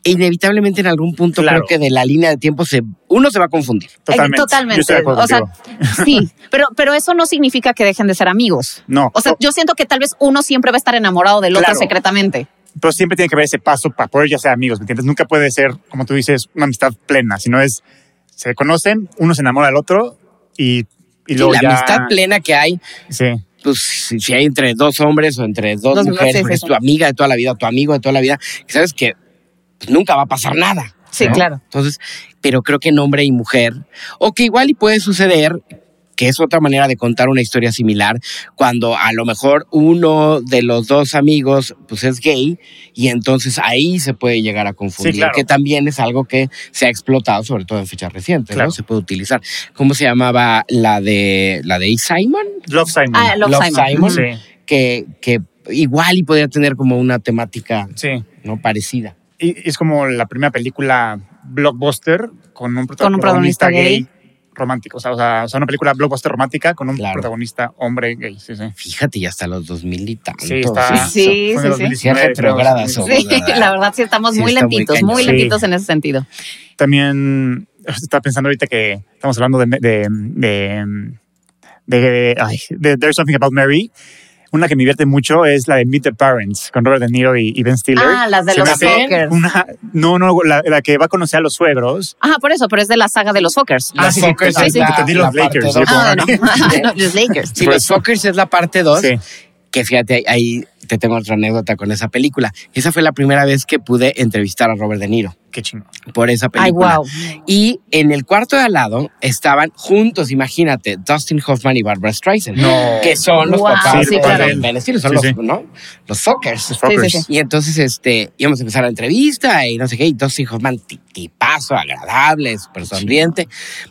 [SPEAKER 2] e inevitablemente en algún punto
[SPEAKER 3] Claro.
[SPEAKER 2] creo que de la línea de tiempo se, uno se va a confundir.
[SPEAKER 1] Eh,
[SPEAKER 3] Totalmente. Yo
[SPEAKER 1] Totalmente.
[SPEAKER 3] estoy de acuerdo
[SPEAKER 1] o sea, *laughs* sí, pero, pero eso no significa que dejen de ser amigos.
[SPEAKER 3] No.
[SPEAKER 1] O sea, yo siento que tal vez uno siempre va a estar enamorado del otro
[SPEAKER 3] Claro.
[SPEAKER 1] secretamente.
[SPEAKER 3] pero siempre tiene que haber ese paso para poder ya ser amigos, ¿me entiendes? Nunca puede ser, como tú dices, una amistad plena, sino es, se conocen, uno se enamora del otro y, y luego
[SPEAKER 2] la
[SPEAKER 3] ya...
[SPEAKER 2] amistad plena que hay,
[SPEAKER 3] Sí,
[SPEAKER 2] pues si si hay entre dos hombres o entre dos,
[SPEAKER 1] Dos
[SPEAKER 2] mujeres, es tu amiga de toda la vida, tu amigo de toda la vida, que sabes que pues, nunca va a pasar nada.
[SPEAKER 1] Sí,
[SPEAKER 2] ¿no?
[SPEAKER 1] claro.
[SPEAKER 2] Entonces, pero creo que en hombre y mujer, o que igual y puede suceder, que es otra manera de contar una historia similar, cuando a lo mejor uno de los dos amigos pues es gay y entonces ahí se puede llegar a confundir,
[SPEAKER 3] Sí, claro.
[SPEAKER 2] que también es algo que se ha explotado, sobre todo en fechas recientes,
[SPEAKER 3] Claro.
[SPEAKER 2] ¿no? Se puede utilizar. ¿Cómo se llamaba la de la de. Simon?
[SPEAKER 3] Love Simon.
[SPEAKER 1] Ah, Love,
[SPEAKER 2] Love
[SPEAKER 1] Simon.
[SPEAKER 3] Sí,
[SPEAKER 2] Que, que igual y podría tener como una temática
[SPEAKER 3] sí.
[SPEAKER 2] no parecida.
[SPEAKER 3] Y es como la primera película blockbuster con un, prota-
[SPEAKER 1] Con un protagonista gay.
[SPEAKER 3] Romántico. O sea, o sea, o sea, una película blockbuster romántica con un
[SPEAKER 2] Claro.
[SPEAKER 3] protagonista hombre gay. Sí, sí.
[SPEAKER 2] Fíjate, ya hasta los 2000 y tantos.
[SPEAKER 3] Sí, está.
[SPEAKER 1] Sí, sí, sí.
[SPEAKER 3] 2019,
[SPEAKER 2] Qué retrograda
[SPEAKER 3] creo.
[SPEAKER 2] somos.
[SPEAKER 1] Sí,
[SPEAKER 2] ¿verdad? *laughs*
[SPEAKER 1] la verdad sí estamos
[SPEAKER 2] Sí,
[SPEAKER 1] muy lentitos, muy
[SPEAKER 3] Sí.
[SPEAKER 1] lentitos en ese sentido.
[SPEAKER 3] También estaba pensando ahorita que estamos hablando de, de, de, de, ay, de There's Something About Mary. Una que me divierte mucho es la de Meet the Parents con Robert De Niro y, y Ben Stiller.
[SPEAKER 1] Ah, las de
[SPEAKER 3] Se
[SPEAKER 1] los Fockers.
[SPEAKER 3] Una, no, no, la, la que va a conocer a los suegros.
[SPEAKER 1] Ajá, por eso, pero es de la saga de los Fockers.
[SPEAKER 2] Los
[SPEAKER 3] Ah, sí, sí,
[SPEAKER 2] Fockers
[SPEAKER 3] sí, sí,
[SPEAKER 2] la-
[SPEAKER 3] los Lakers,
[SPEAKER 1] Ah, no. *laughs* No, los Lakers.
[SPEAKER 2] Sí, los Fockers es la parte 2,
[SPEAKER 3] Sí.
[SPEAKER 2] que fíjate, ahí te tengo otra anécdota con esa película. Esa fue la primera vez que pude entrevistar a Robert De Niro
[SPEAKER 3] Qué chingón.
[SPEAKER 2] por esa
[SPEAKER 1] Ay,
[SPEAKER 2] película.
[SPEAKER 1] wow.
[SPEAKER 2] Y en el cuarto de al lado estaban juntos, imagínate, Dustin Hoffman y Barbara Streisand.
[SPEAKER 3] No.
[SPEAKER 2] Que son los
[SPEAKER 1] Wow,
[SPEAKER 2] papás
[SPEAKER 3] sí,
[SPEAKER 2] de
[SPEAKER 3] claro.
[SPEAKER 2] Ben Stiller, son
[SPEAKER 3] Sí,
[SPEAKER 2] los,
[SPEAKER 3] sí.
[SPEAKER 2] ¿no? Los Fockers.
[SPEAKER 3] Los
[SPEAKER 1] sí.
[SPEAKER 2] Y entonces este, íbamos a empezar la entrevista y no sé qué, y Dustin Hoffman, ti- tipazo, agradable, súper sonriente.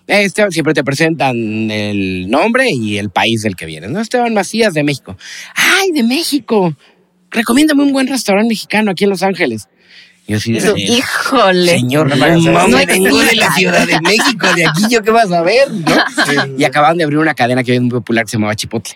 [SPEAKER 2] Este, siempre te presentan el nombre y el país del que vienes, ¿no? Esteban Macías de México. ¡Ay, de México! Recomiéndame un buen restaurante mexicano aquí en Los Ángeles. Yo así,
[SPEAKER 1] Eso,
[SPEAKER 2] eh,
[SPEAKER 1] híjole.
[SPEAKER 2] Señor,
[SPEAKER 3] No
[SPEAKER 2] no,
[SPEAKER 1] No
[SPEAKER 2] vengo de la. Ciudad de México, de aquí yo qué vas a ver, ¿no? Y acaban de abrir una cadena que hoy es muy popular que se llamaba Chipotle.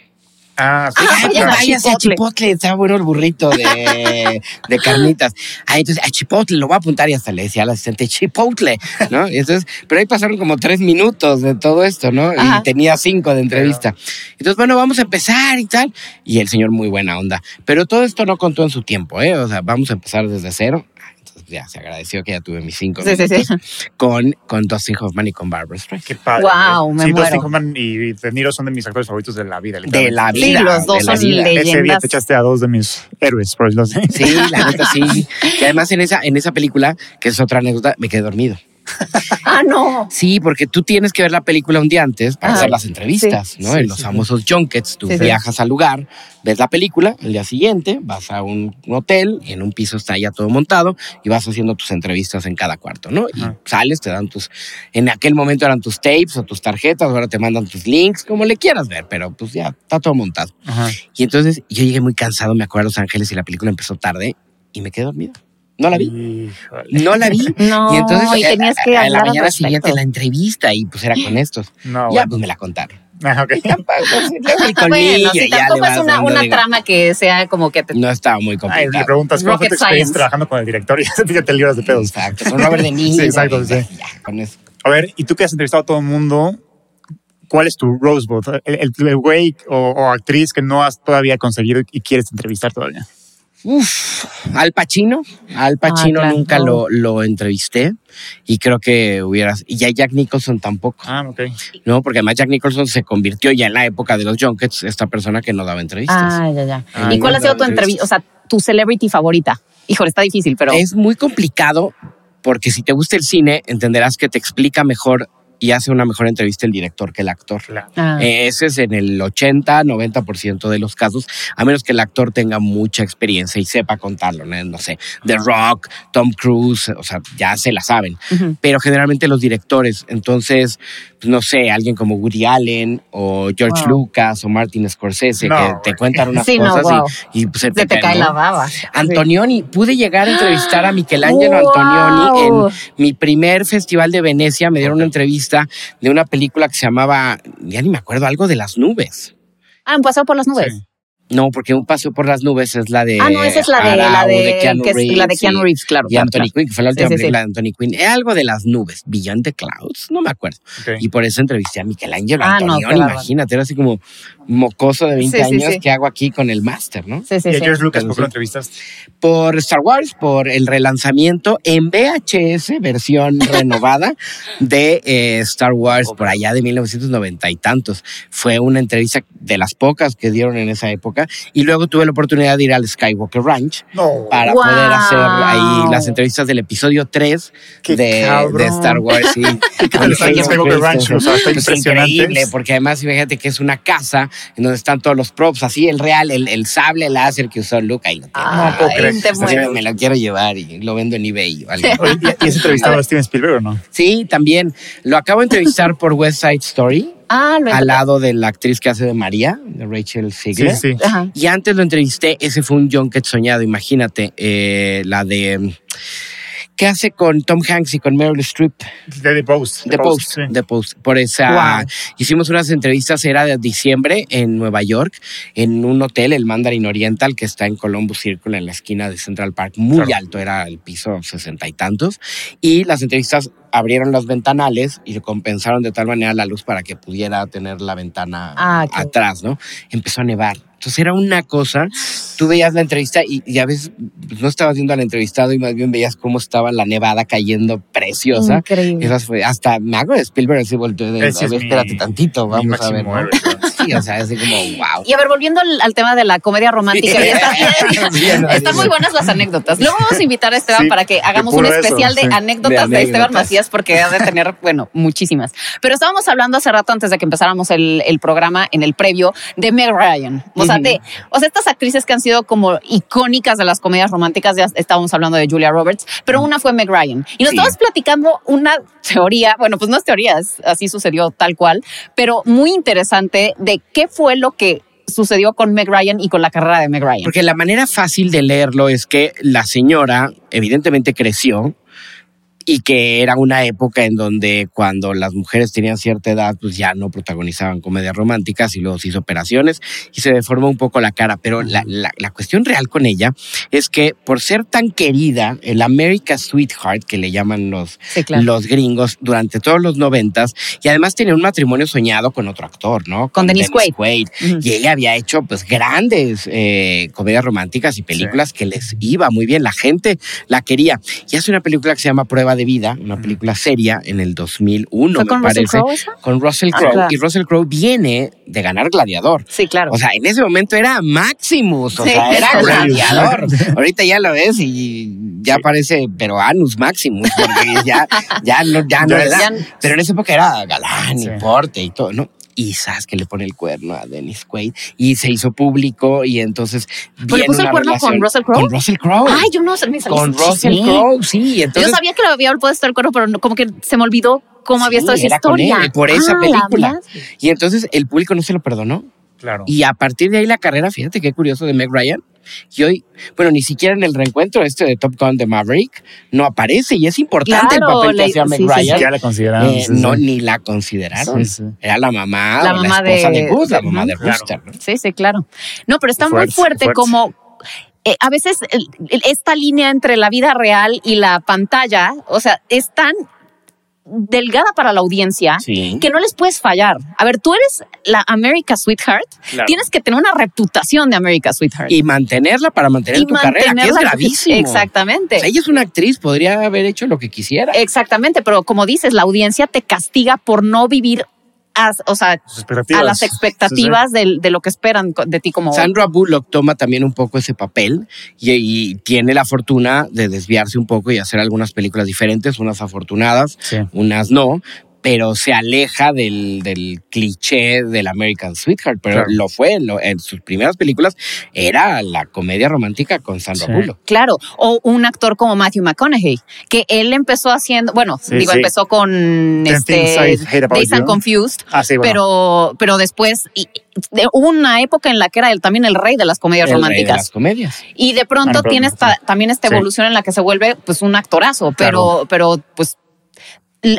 [SPEAKER 3] Ah, sí.
[SPEAKER 1] Ah,
[SPEAKER 2] Ay,
[SPEAKER 1] ya,
[SPEAKER 2] váyase a
[SPEAKER 1] Chipotle.
[SPEAKER 2] Chipotle, está bueno el burrito de, de carnitas. Ah, entonces a Chipotle, lo voy a apuntar y hasta le decía al asistente Chipotle, ¿no? Y entonces, pero ahí pasaron como tres minutos de todo esto, ¿no?
[SPEAKER 1] Ajá.
[SPEAKER 2] Y tenía cinco de entrevista. Entonces, bueno, vamos a empezar y tal. Y el señor muy buena onda. Pero todo esto no contó en su tiempo, ¿eh? O sea, vamos a empezar desde cero. Ya se agradeció que ya tuve mis cinco
[SPEAKER 1] Sí, sí, sí.
[SPEAKER 2] minutos con, con Dustin Hoffman y con Barbara Streisand.
[SPEAKER 3] Qué padre.
[SPEAKER 1] Wow, me
[SPEAKER 3] sí,
[SPEAKER 1] muero.
[SPEAKER 3] Dustin Hoffman y De Niro son de mis actores favoritos de la vida.
[SPEAKER 2] De la
[SPEAKER 1] Sí,
[SPEAKER 2] vida.
[SPEAKER 1] los dos son
[SPEAKER 2] vida.
[SPEAKER 1] leyendas.
[SPEAKER 3] Ese día te echaste a dos de mis héroes, por eso lo sé.
[SPEAKER 2] Sí, la neta sí. *laughs* Y además en esa, en esa película, que es otra anécdota, me quedé dormido. *laughs*
[SPEAKER 1] ah, no.
[SPEAKER 2] Sí, porque tú tienes que ver la película un día antes para hacer las entrevistas, ¿no? en los famosos junkets, tú viajas al lugar, ves la película, el día siguiente vas a un hotel y en un piso está ya todo montado y vas haciendo tus entrevistas en cada cuarto, ¿no? Y sales, te dan tus, en aquel momento eran tus tapes o tus tarjetas, ahora te mandan tus links, como le quieras ver, pero pues ya está todo montado. Y entonces yo llegué muy cansado, me acuerdo a Los Ángeles y la película empezó tarde y me quedé dormido. No la vi. No la vi. *laughs*
[SPEAKER 1] No,
[SPEAKER 2] y entonces
[SPEAKER 1] y tenías
[SPEAKER 2] a,
[SPEAKER 1] que
[SPEAKER 2] a, la mañana siguiente la entrevista y pues era con *gasps* estos.
[SPEAKER 3] No,
[SPEAKER 2] ya
[SPEAKER 3] bueno.
[SPEAKER 2] pues me la contaron.
[SPEAKER 3] Ah, ok. *laughs* *laughs*
[SPEAKER 1] bueno, si tampoco es una, una trama que sea como que te...
[SPEAKER 2] No estaba muy
[SPEAKER 3] Ay,
[SPEAKER 2] complicado.
[SPEAKER 3] le preguntas cómo fue tu experiencia
[SPEAKER 1] science.
[SPEAKER 3] trabajando con el director y ya te libras de pedos.
[SPEAKER 2] Exacto, con Robert De Niro.
[SPEAKER 3] Sí, exacto, sí.
[SPEAKER 2] ya, con eso.
[SPEAKER 3] A ver, y tú que has entrevistado a todo el mundo, ¿cuál es tu Rosebud? El, el, el güey o, o actriz que no has todavía conseguido y quieres entrevistar todavía.
[SPEAKER 2] Uf, Al Pacino. Al Pacino
[SPEAKER 1] claro.
[SPEAKER 2] nunca lo, lo entrevisté y creo que hubieras. Y ya Jack Nicholson tampoco.
[SPEAKER 3] Ah, ok.
[SPEAKER 2] No, porque además Jack Nicholson se convirtió ya en la época de los junkets, esta persona que no daba entrevistas.
[SPEAKER 1] Ah, ya, ya.
[SPEAKER 3] Ah,
[SPEAKER 1] ¿Y cuál ha sido tu entrevista? O sea, tu celebrity favorita. Híjole, está difícil, pero...
[SPEAKER 2] Es muy complicado porque si te gusta el cine, entenderás que te explica mejor y hace una mejor entrevista el director que el actor.
[SPEAKER 3] Claro.
[SPEAKER 1] Ah.
[SPEAKER 2] Eh, Ese es en el 80, 90% de los casos, a menos que el actor tenga mucha experiencia y sepa contarlo, ¿no? No sé, The Rock, Tom Cruise, o sea, ya se la saben.
[SPEAKER 1] Ujú.
[SPEAKER 2] Pero generalmente los directores, entonces, pues, no sé, alguien como Woody Allen o George
[SPEAKER 1] Wow.
[SPEAKER 2] Lucas o Martin Scorsese,
[SPEAKER 3] No,
[SPEAKER 2] que te cuentan unas *laughs*
[SPEAKER 1] Sí, no,
[SPEAKER 2] cosas
[SPEAKER 1] wow.
[SPEAKER 2] y, y, pues, se,
[SPEAKER 1] Se te cae
[SPEAKER 2] ¿no?
[SPEAKER 1] la baba.
[SPEAKER 2] Antonioni, pude llegar a entrevistar a *gasps* Michelangelo
[SPEAKER 1] Wow.
[SPEAKER 2] Antonioni en mi primer festival de Venecia. Me dieron una entrevista de una película que se llamaba, ya ni me acuerdo, algo de las nubes.
[SPEAKER 1] Ah, un paseo por las nubes.
[SPEAKER 3] Sí.
[SPEAKER 2] No, porque un paseo por las nubes es la de.
[SPEAKER 1] ah, no, esa es la de, la
[SPEAKER 2] Arau,
[SPEAKER 1] de,
[SPEAKER 2] Keanu
[SPEAKER 1] que es la de
[SPEAKER 2] Reeves,
[SPEAKER 1] Keanu
[SPEAKER 2] sí.
[SPEAKER 1] Reeves, claro.
[SPEAKER 2] Y
[SPEAKER 1] claro,
[SPEAKER 2] Anthony
[SPEAKER 1] claro.
[SPEAKER 2] Quinn, que fue la última
[SPEAKER 1] Sí, sí,
[SPEAKER 2] película de Anthony Quinn. Era algo de las nubes, Beyond the Clouds, no me acuerdo. Y por eso entrevisté a Michelangelo
[SPEAKER 1] Ah, no, qué bárbaro.
[SPEAKER 2] imagínate, era así como mocoso de 20
[SPEAKER 1] Sí, sí,
[SPEAKER 2] años,
[SPEAKER 1] sí.
[SPEAKER 2] ¿qué hago aquí con el máster, no?
[SPEAKER 1] Sí, sí,
[SPEAKER 3] ¿Y a
[SPEAKER 1] sí.
[SPEAKER 3] George Lucas por qué
[SPEAKER 2] sí.
[SPEAKER 3] lo entrevistas?
[SPEAKER 2] por Star Wars, por el relanzamiento en VHS, versión *laughs* renovada de eh, Star Wars por allá de 1990 y tantos. Fue una entrevista de las pocas que dieron en esa época y luego tuve la oportunidad de ir al Skywalker Ranch
[SPEAKER 3] No.
[SPEAKER 2] para
[SPEAKER 1] Wow.
[SPEAKER 2] poder hacer ahí las entrevistas del episodio 3
[SPEAKER 3] Qué
[SPEAKER 2] de, de Star Wars. Sí.
[SPEAKER 3] ¿Qué tal está el Skywalker Ranch? O sea, está
[SPEAKER 2] Pues increíble, porque además imagínate que es una casa en donde están todos los props, así el real, el, el sable láser que usó Luke, ahí lo.
[SPEAKER 1] Ah,
[SPEAKER 3] No puedo creer.
[SPEAKER 2] me lo quiero llevar y lo vendo en eBay o algo.
[SPEAKER 3] Oye, ¿Y, y has entrevistado a *laughs* Steven Spielberg o no?
[SPEAKER 2] Sí, también. Lo acabo de entrevistar por West Side Story,
[SPEAKER 1] Ah, lo
[SPEAKER 2] al lado de la actriz que hace de María, de Rachel Ziegler.
[SPEAKER 3] sí, sí.
[SPEAKER 1] Ajá.
[SPEAKER 2] Y antes lo entrevisté, ese fue un junket soñado, imagínate, eh, la de... ¿Qué hace con Tom Hanks y con Meryl Streep?
[SPEAKER 3] De The Post.
[SPEAKER 2] The Post,
[SPEAKER 3] sí.
[SPEAKER 2] The Post. Por esa,
[SPEAKER 1] Wow.
[SPEAKER 2] hicimos unas entrevistas, era de diciembre en Nueva York, en un hotel, el Mandarin Oriental, que está en Columbus Circle, en la esquina de Central Park. Muy
[SPEAKER 3] Claro.
[SPEAKER 2] alto, era el piso sesenta y tantos. Y las entrevistas abrieron los ventanales y compensaron de tal manera la luz para que pudiera tener la ventana
[SPEAKER 1] Ah,
[SPEAKER 2] atrás, ¿no? Empezó a nevar. Entonces era una cosa, tú veías la entrevista y, y a veces pues, no estabas viendo al entrevistado y más bien veías cómo estaba la nevada cayendo preciosa.
[SPEAKER 1] Increíble.
[SPEAKER 2] Esas fue, hasta me hago de Spielberg así volteó de, a
[SPEAKER 3] mi-
[SPEAKER 2] espérate tantito, vamos a ver. ¿no? Sí, o sea, así como, wow.
[SPEAKER 1] Y a ver, volviendo al, al tema de la comedia romántica, y está- *laughs* están muy buenas las anécdotas. Luego vamos a invitar a Esteban
[SPEAKER 3] Sí,
[SPEAKER 1] para que hagamos un
[SPEAKER 3] puro eso,
[SPEAKER 1] especial de
[SPEAKER 3] sí.
[SPEAKER 1] anécdotas
[SPEAKER 2] De
[SPEAKER 1] de, Esteban. Macías, porque ha de tener, bueno, muchísimas. Pero estábamos hablando hace rato, antes de que empezáramos el, el programa, en el previo, de Meg Ryan. O sea, de, o sea, estas actrices que han sido como icónicas de las comedias románticas, ya estábamos hablando de Julia Roberts, pero una fue Meg Ryan. Y nos
[SPEAKER 2] Sí.
[SPEAKER 1] estabas platicando una teoría, bueno, pues no es teoría, es- así sucedió tal cual, pero muy interesante de qué fue lo que sucedió con Meg Ryan y con la carrera de Meg Ryan.
[SPEAKER 2] Porque la manera fácil de leerlo es que la señora evidentemente creció y que era una época en donde cuando las mujeres tenían cierta edad, pues ya no protagonizaban comedias románticas y luego se hizo operaciones y se deformó un poco la cara. Pero la, la- la cuestión real con ella es que por ser tan querida, el America Sweetheart, que le llaman los,
[SPEAKER 1] Sí, claro.
[SPEAKER 2] los gringos durante todos los noventas, y además tenía un matrimonio soñado con otro actor, ¿no?
[SPEAKER 1] Con Dennis Quaid. Ujú.
[SPEAKER 2] Y ella había hecho pues grandes eh, comedias románticas y películas que les iba muy bien, la gente la quería. Y hace una película que se llama Prueba de vida, una película seria en el 2001,
[SPEAKER 1] ¿Fue
[SPEAKER 2] me
[SPEAKER 1] con Russell. Crowe esa?
[SPEAKER 2] Con Russell
[SPEAKER 1] Ah,
[SPEAKER 2] Crowe.
[SPEAKER 1] claro.
[SPEAKER 2] Y Russell Crowe viene de ganar Gladiador.
[SPEAKER 1] Sí, claro.
[SPEAKER 2] O sea, en ese momento era Maximus, o
[SPEAKER 1] Sí.
[SPEAKER 2] sea, era *laughs* gladiador. Ahorita ya lo ves y ya parece, pero Anus Maximus, porque ya, ya no, ya no
[SPEAKER 3] ya-
[SPEAKER 2] Pero en esa época era galán
[SPEAKER 3] Sí.
[SPEAKER 2] y porte y todo, ¿no? Y sabes que le pone el cuerno a Dennis Quaid y se hizo público y entonces.
[SPEAKER 1] ¿Pero le puso el cuerno con
[SPEAKER 2] relación-
[SPEAKER 1] Russell Crowe?
[SPEAKER 2] Con Russell Crowe.
[SPEAKER 1] Ay, yo no me salí
[SPEAKER 2] con Russell
[SPEAKER 1] sí.
[SPEAKER 2] Crowe, sí. Entonces,
[SPEAKER 1] Yo sabía que le había puesto el cuerno, pero no- como que se me olvidó cómo había estado esa
[SPEAKER 2] era con
[SPEAKER 1] historia.
[SPEAKER 2] él, por esa
[SPEAKER 1] Ah, la
[SPEAKER 2] película. Y entonces el público no se lo perdonó.
[SPEAKER 3] Claro.
[SPEAKER 2] Y a partir de ahí la carrera, fíjate qué curioso de Meg Ryan. Y hoy, bueno, ni siquiera en el reencuentro este de Top Gun de Maverick no aparece y es importante el
[SPEAKER 1] Claro,
[SPEAKER 2] papel que
[SPEAKER 1] le-
[SPEAKER 2] hacía Meg
[SPEAKER 1] sí, sí, sí.
[SPEAKER 2] Ryan.
[SPEAKER 3] Ya la consideraron.
[SPEAKER 2] Eh,
[SPEAKER 3] sí,
[SPEAKER 2] no,
[SPEAKER 3] sí.
[SPEAKER 2] ni la consideraron.
[SPEAKER 3] Sí, sí.
[SPEAKER 2] Era la mamá,
[SPEAKER 1] La
[SPEAKER 2] o
[SPEAKER 1] mamá
[SPEAKER 2] la esposa de,
[SPEAKER 1] de-
[SPEAKER 2] Gus, la mamá de
[SPEAKER 3] Claro.
[SPEAKER 2] Rooster. ¿no?
[SPEAKER 1] Sí, sí, claro. No, pero está
[SPEAKER 3] Fuerte,
[SPEAKER 1] muy fuerte,
[SPEAKER 3] fuerte.
[SPEAKER 1] como eh, a veces el- el- esta línea entre la vida real y la pantalla, o sea, es tan delgada para la audiencia
[SPEAKER 2] Sí.
[SPEAKER 1] que no les puedes fallar. A ver, tú eres la America Sweetheart,
[SPEAKER 3] Claro.
[SPEAKER 1] tienes que tener una reputación de America Sweetheart.
[SPEAKER 2] Y mantenerla para mantener
[SPEAKER 1] Y
[SPEAKER 2] tu carrera, que es gravísimo.
[SPEAKER 1] Exactamente.
[SPEAKER 2] O sea, ella es una actriz, podría haber hecho lo que quisiera.
[SPEAKER 1] Exactamente, pero como dices, la audiencia te castiga por no vivir as- o sea,
[SPEAKER 3] Sus expectativas.
[SPEAKER 1] a las expectativas del- De, lo que esperan de ti como...
[SPEAKER 2] Sandra Bullock toma también un poco ese papel y, y tiene la fortuna de desviarse un poco y hacer algunas películas diferentes, unas afortunadas,
[SPEAKER 3] Sí.
[SPEAKER 2] unas no, pero se aleja del, del cliché del American Sweetheart, pero
[SPEAKER 3] Claro.
[SPEAKER 2] lo fue, lo- en sus primeras películas era la comedia romántica con Sandra
[SPEAKER 3] Sí.
[SPEAKER 2] Bullock.
[SPEAKER 1] Claro, o un actor como Matthew McConaughey, que él empezó haciendo, bueno,
[SPEAKER 3] Sí,
[SPEAKER 1] digo,
[SPEAKER 3] sí.
[SPEAKER 1] empezó con este Days and. Confused,
[SPEAKER 3] Ah, sí, bueno.
[SPEAKER 1] pero, pero después y- de- hubo una época en la que era él también el rey de las comedias
[SPEAKER 2] El rey de
[SPEAKER 1] románticas.
[SPEAKER 2] las comedias.
[SPEAKER 1] Y de pronto tiene esta, también esta
[SPEAKER 3] Sí.
[SPEAKER 1] evolución en la que se vuelve pues un actorazo, pero, pero pues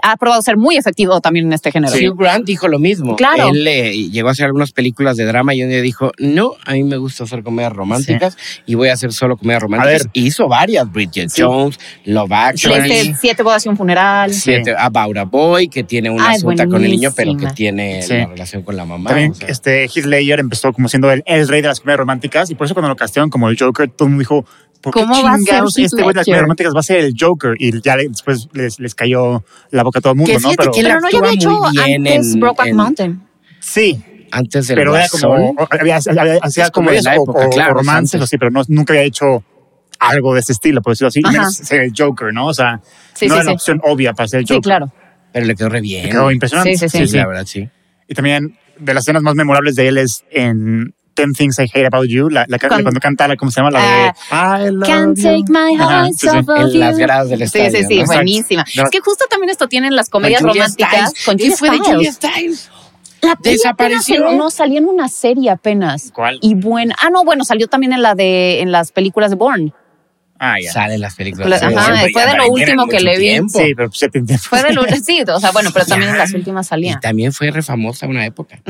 [SPEAKER 1] ha probado ser muy efectivo también en este género.
[SPEAKER 2] Hugh Grant dijo lo mismo.
[SPEAKER 1] Claro.
[SPEAKER 2] Él eh, llegó a hacer algunas películas de drama y un día dijo, no, a mí me gusta hacer comedias románticas y voy a hacer solo comedias románticas.
[SPEAKER 3] ver.
[SPEAKER 2] Hizo varias, Bridget
[SPEAKER 3] Sí.
[SPEAKER 2] Jones, Love
[SPEAKER 1] Este,
[SPEAKER 2] Actually,
[SPEAKER 1] siete bodas y un funeral.
[SPEAKER 2] siete- About a Boy, que tiene una asunta con el niño, pero que tiene
[SPEAKER 3] Sí.
[SPEAKER 2] la relación con la mamá.
[SPEAKER 3] También
[SPEAKER 2] o sea.
[SPEAKER 3] este, Heath Ledger empezó como siendo el, el rey de las comedias románticas y por eso cuando lo castearon como el Joker, todo el mundo dijo, ¿por qué
[SPEAKER 1] ¿Cómo va a ser
[SPEAKER 3] este güey de las comedias románticas va a ser el Joker? Y ya le- después les, les cayó la boca a todo el mundo,
[SPEAKER 2] Que
[SPEAKER 3] ¿no?
[SPEAKER 2] fíjate
[SPEAKER 3] Pero
[SPEAKER 2] que
[SPEAKER 1] Pero no, había hecho antes
[SPEAKER 2] en-
[SPEAKER 1] Brokeback
[SPEAKER 2] en-
[SPEAKER 1] Mountain.
[SPEAKER 3] sí,
[SPEAKER 2] Antes del
[SPEAKER 3] pero era
[SPEAKER 2] Guasón,
[SPEAKER 3] como, había, había- hacía
[SPEAKER 2] como de
[SPEAKER 3] comedias
[SPEAKER 2] la
[SPEAKER 3] o,
[SPEAKER 2] época,
[SPEAKER 3] o-
[SPEAKER 2] claro,
[SPEAKER 3] o romances, así, pero no, nunca había hecho algo de ese estilo, por decirlo así,
[SPEAKER 1] Ajá.
[SPEAKER 3] menos ser el Joker, ¿no? O sea,
[SPEAKER 1] Sí,
[SPEAKER 3] no
[SPEAKER 1] sí,
[SPEAKER 3] era la
[SPEAKER 1] sí.
[SPEAKER 3] opción obvia para ser el
[SPEAKER 1] Sí,
[SPEAKER 3] Joker.
[SPEAKER 1] claro.
[SPEAKER 2] pero le quedó re bien.
[SPEAKER 3] Me quedó impresionante.
[SPEAKER 1] Sí, sí,
[SPEAKER 2] Sí,
[SPEAKER 1] sí.
[SPEAKER 2] la verdad, sí.
[SPEAKER 3] Y también de las escenas más memorables de él es en Ten Things I Hate About You, la, la,
[SPEAKER 1] Cuando-
[SPEAKER 3] cuando, canta, la, ¿cómo se llama? La de I love
[SPEAKER 1] Can't
[SPEAKER 3] you.
[SPEAKER 1] take my eyes
[SPEAKER 3] sí, sí.
[SPEAKER 1] off of
[SPEAKER 2] En las gradas del
[SPEAKER 1] Sí,
[SPEAKER 2] estadio.
[SPEAKER 1] sí, sí,
[SPEAKER 2] ¿no?
[SPEAKER 1] buenísima.
[SPEAKER 3] No.
[SPEAKER 1] Es que justo también esto tienen las comedias
[SPEAKER 2] Con
[SPEAKER 1] románticas
[SPEAKER 2] Stiles.
[SPEAKER 1] con
[SPEAKER 2] ¿Qué
[SPEAKER 1] Julia
[SPEAKER 2] fue de. Julia Stiles?
[SPEAKER 1] La
[SPEAKER 2] Desapareció.
[SPEAKER 1] No, salió en una serie apenas.
[SPEAKER 3] ¿Cuál?
[SPEAKER 1] Y buena. Ah, no, bueno, salió también en la de en las películas de Bourne.
[SPEAKER 3] Ah, ya.
[SPEAKER 2] Sale en las películas.
[SPEAKER 1] La-
[SPEAKER 2] Sí,
[SPEAKER 1] ajá,
[SPEAKER 2] siempre,
[SPEAKER 1] fue de lo último que le vi.
[SPEAKER 2] tiempo.
[SPEAKER 3] Sí, pero pues.
[SPEAKER 1] Fue de lo, sí, o sea, bueno, pero *laughs* también en las últimas
[SPEAKER 2] Y
[SPEAKER 1] salía.
[SPEAKER 2] también fue re famosa una época.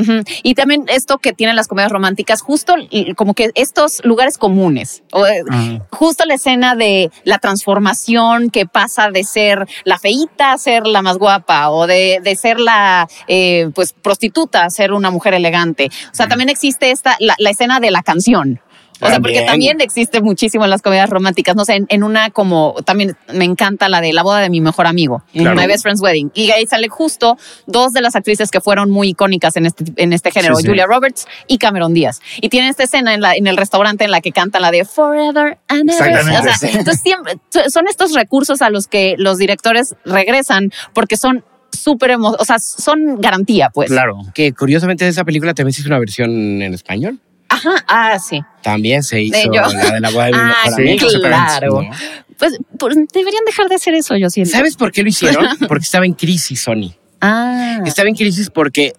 [SPEAKER 1] Y también esto que tienen las comedias románticas, justo y como que estos lugares comunes, o, eh,
[SPEAKER 3] Ajá.
[SPEAKER 1] justo la escena de la transformación que pasa de ser la feíta a ser la más guapa o de, de ser la eh, pues prostituta a ser una mujer elegante. O sea, también existe esta la, la escena de la canción. O sea, porque
[SPEAKER 2] También.
[SPEAKER 1] existe muchísimo en las comedias románticas. No sé, en, en una como también me encanta la de la boda de mi mejor amigo,
[SPEAKER 3] Claro.
[SPEAKER 1] My Best Friend's Wedding. Y ahí sale justo dos de las actrices que fueron muy icónicas en este, en este género,
[SPEAKER 3] Sí, sí.
[SPEAKER 1] Julia Roberts y Cameron Díaz. Y tienen esta escena en, la, en el restaurante en la que cantan la de Forever and Ever. O sea,
[SPEAKER 3] sí.
[SPEAKER 1] entonces siempre son estos recursos a los que los directores regresan porque son súper, o sea, son garantía, pues.
[SPEAKER 3] Claro.
[SPEAKER 2] Que curiosamente esa película también se hizo una versión en español.
[SPEAKER 1] Ajá, ah, sí.
[SPEAKER 2] También se hizo
[SPEAKER 1] De
[SPEAKER 2] la de la boda de mi
[SPEAKER 1] Ah,
[SPEAKER 3] sí,
[SPEAKER 1] claro.
[SPEAKER 2] ¿no?
[SPEAKER 1] Pues, pues, deberían dejar de hacer eso, yo siento.
[SPEAKER 2] ¿Sabes por qué lo hicieron? *laughs* Porque estaba en crisis Sony.
[SPEAKER 1] Ah,
[SPEAKER 2] Estaba en crisis porque,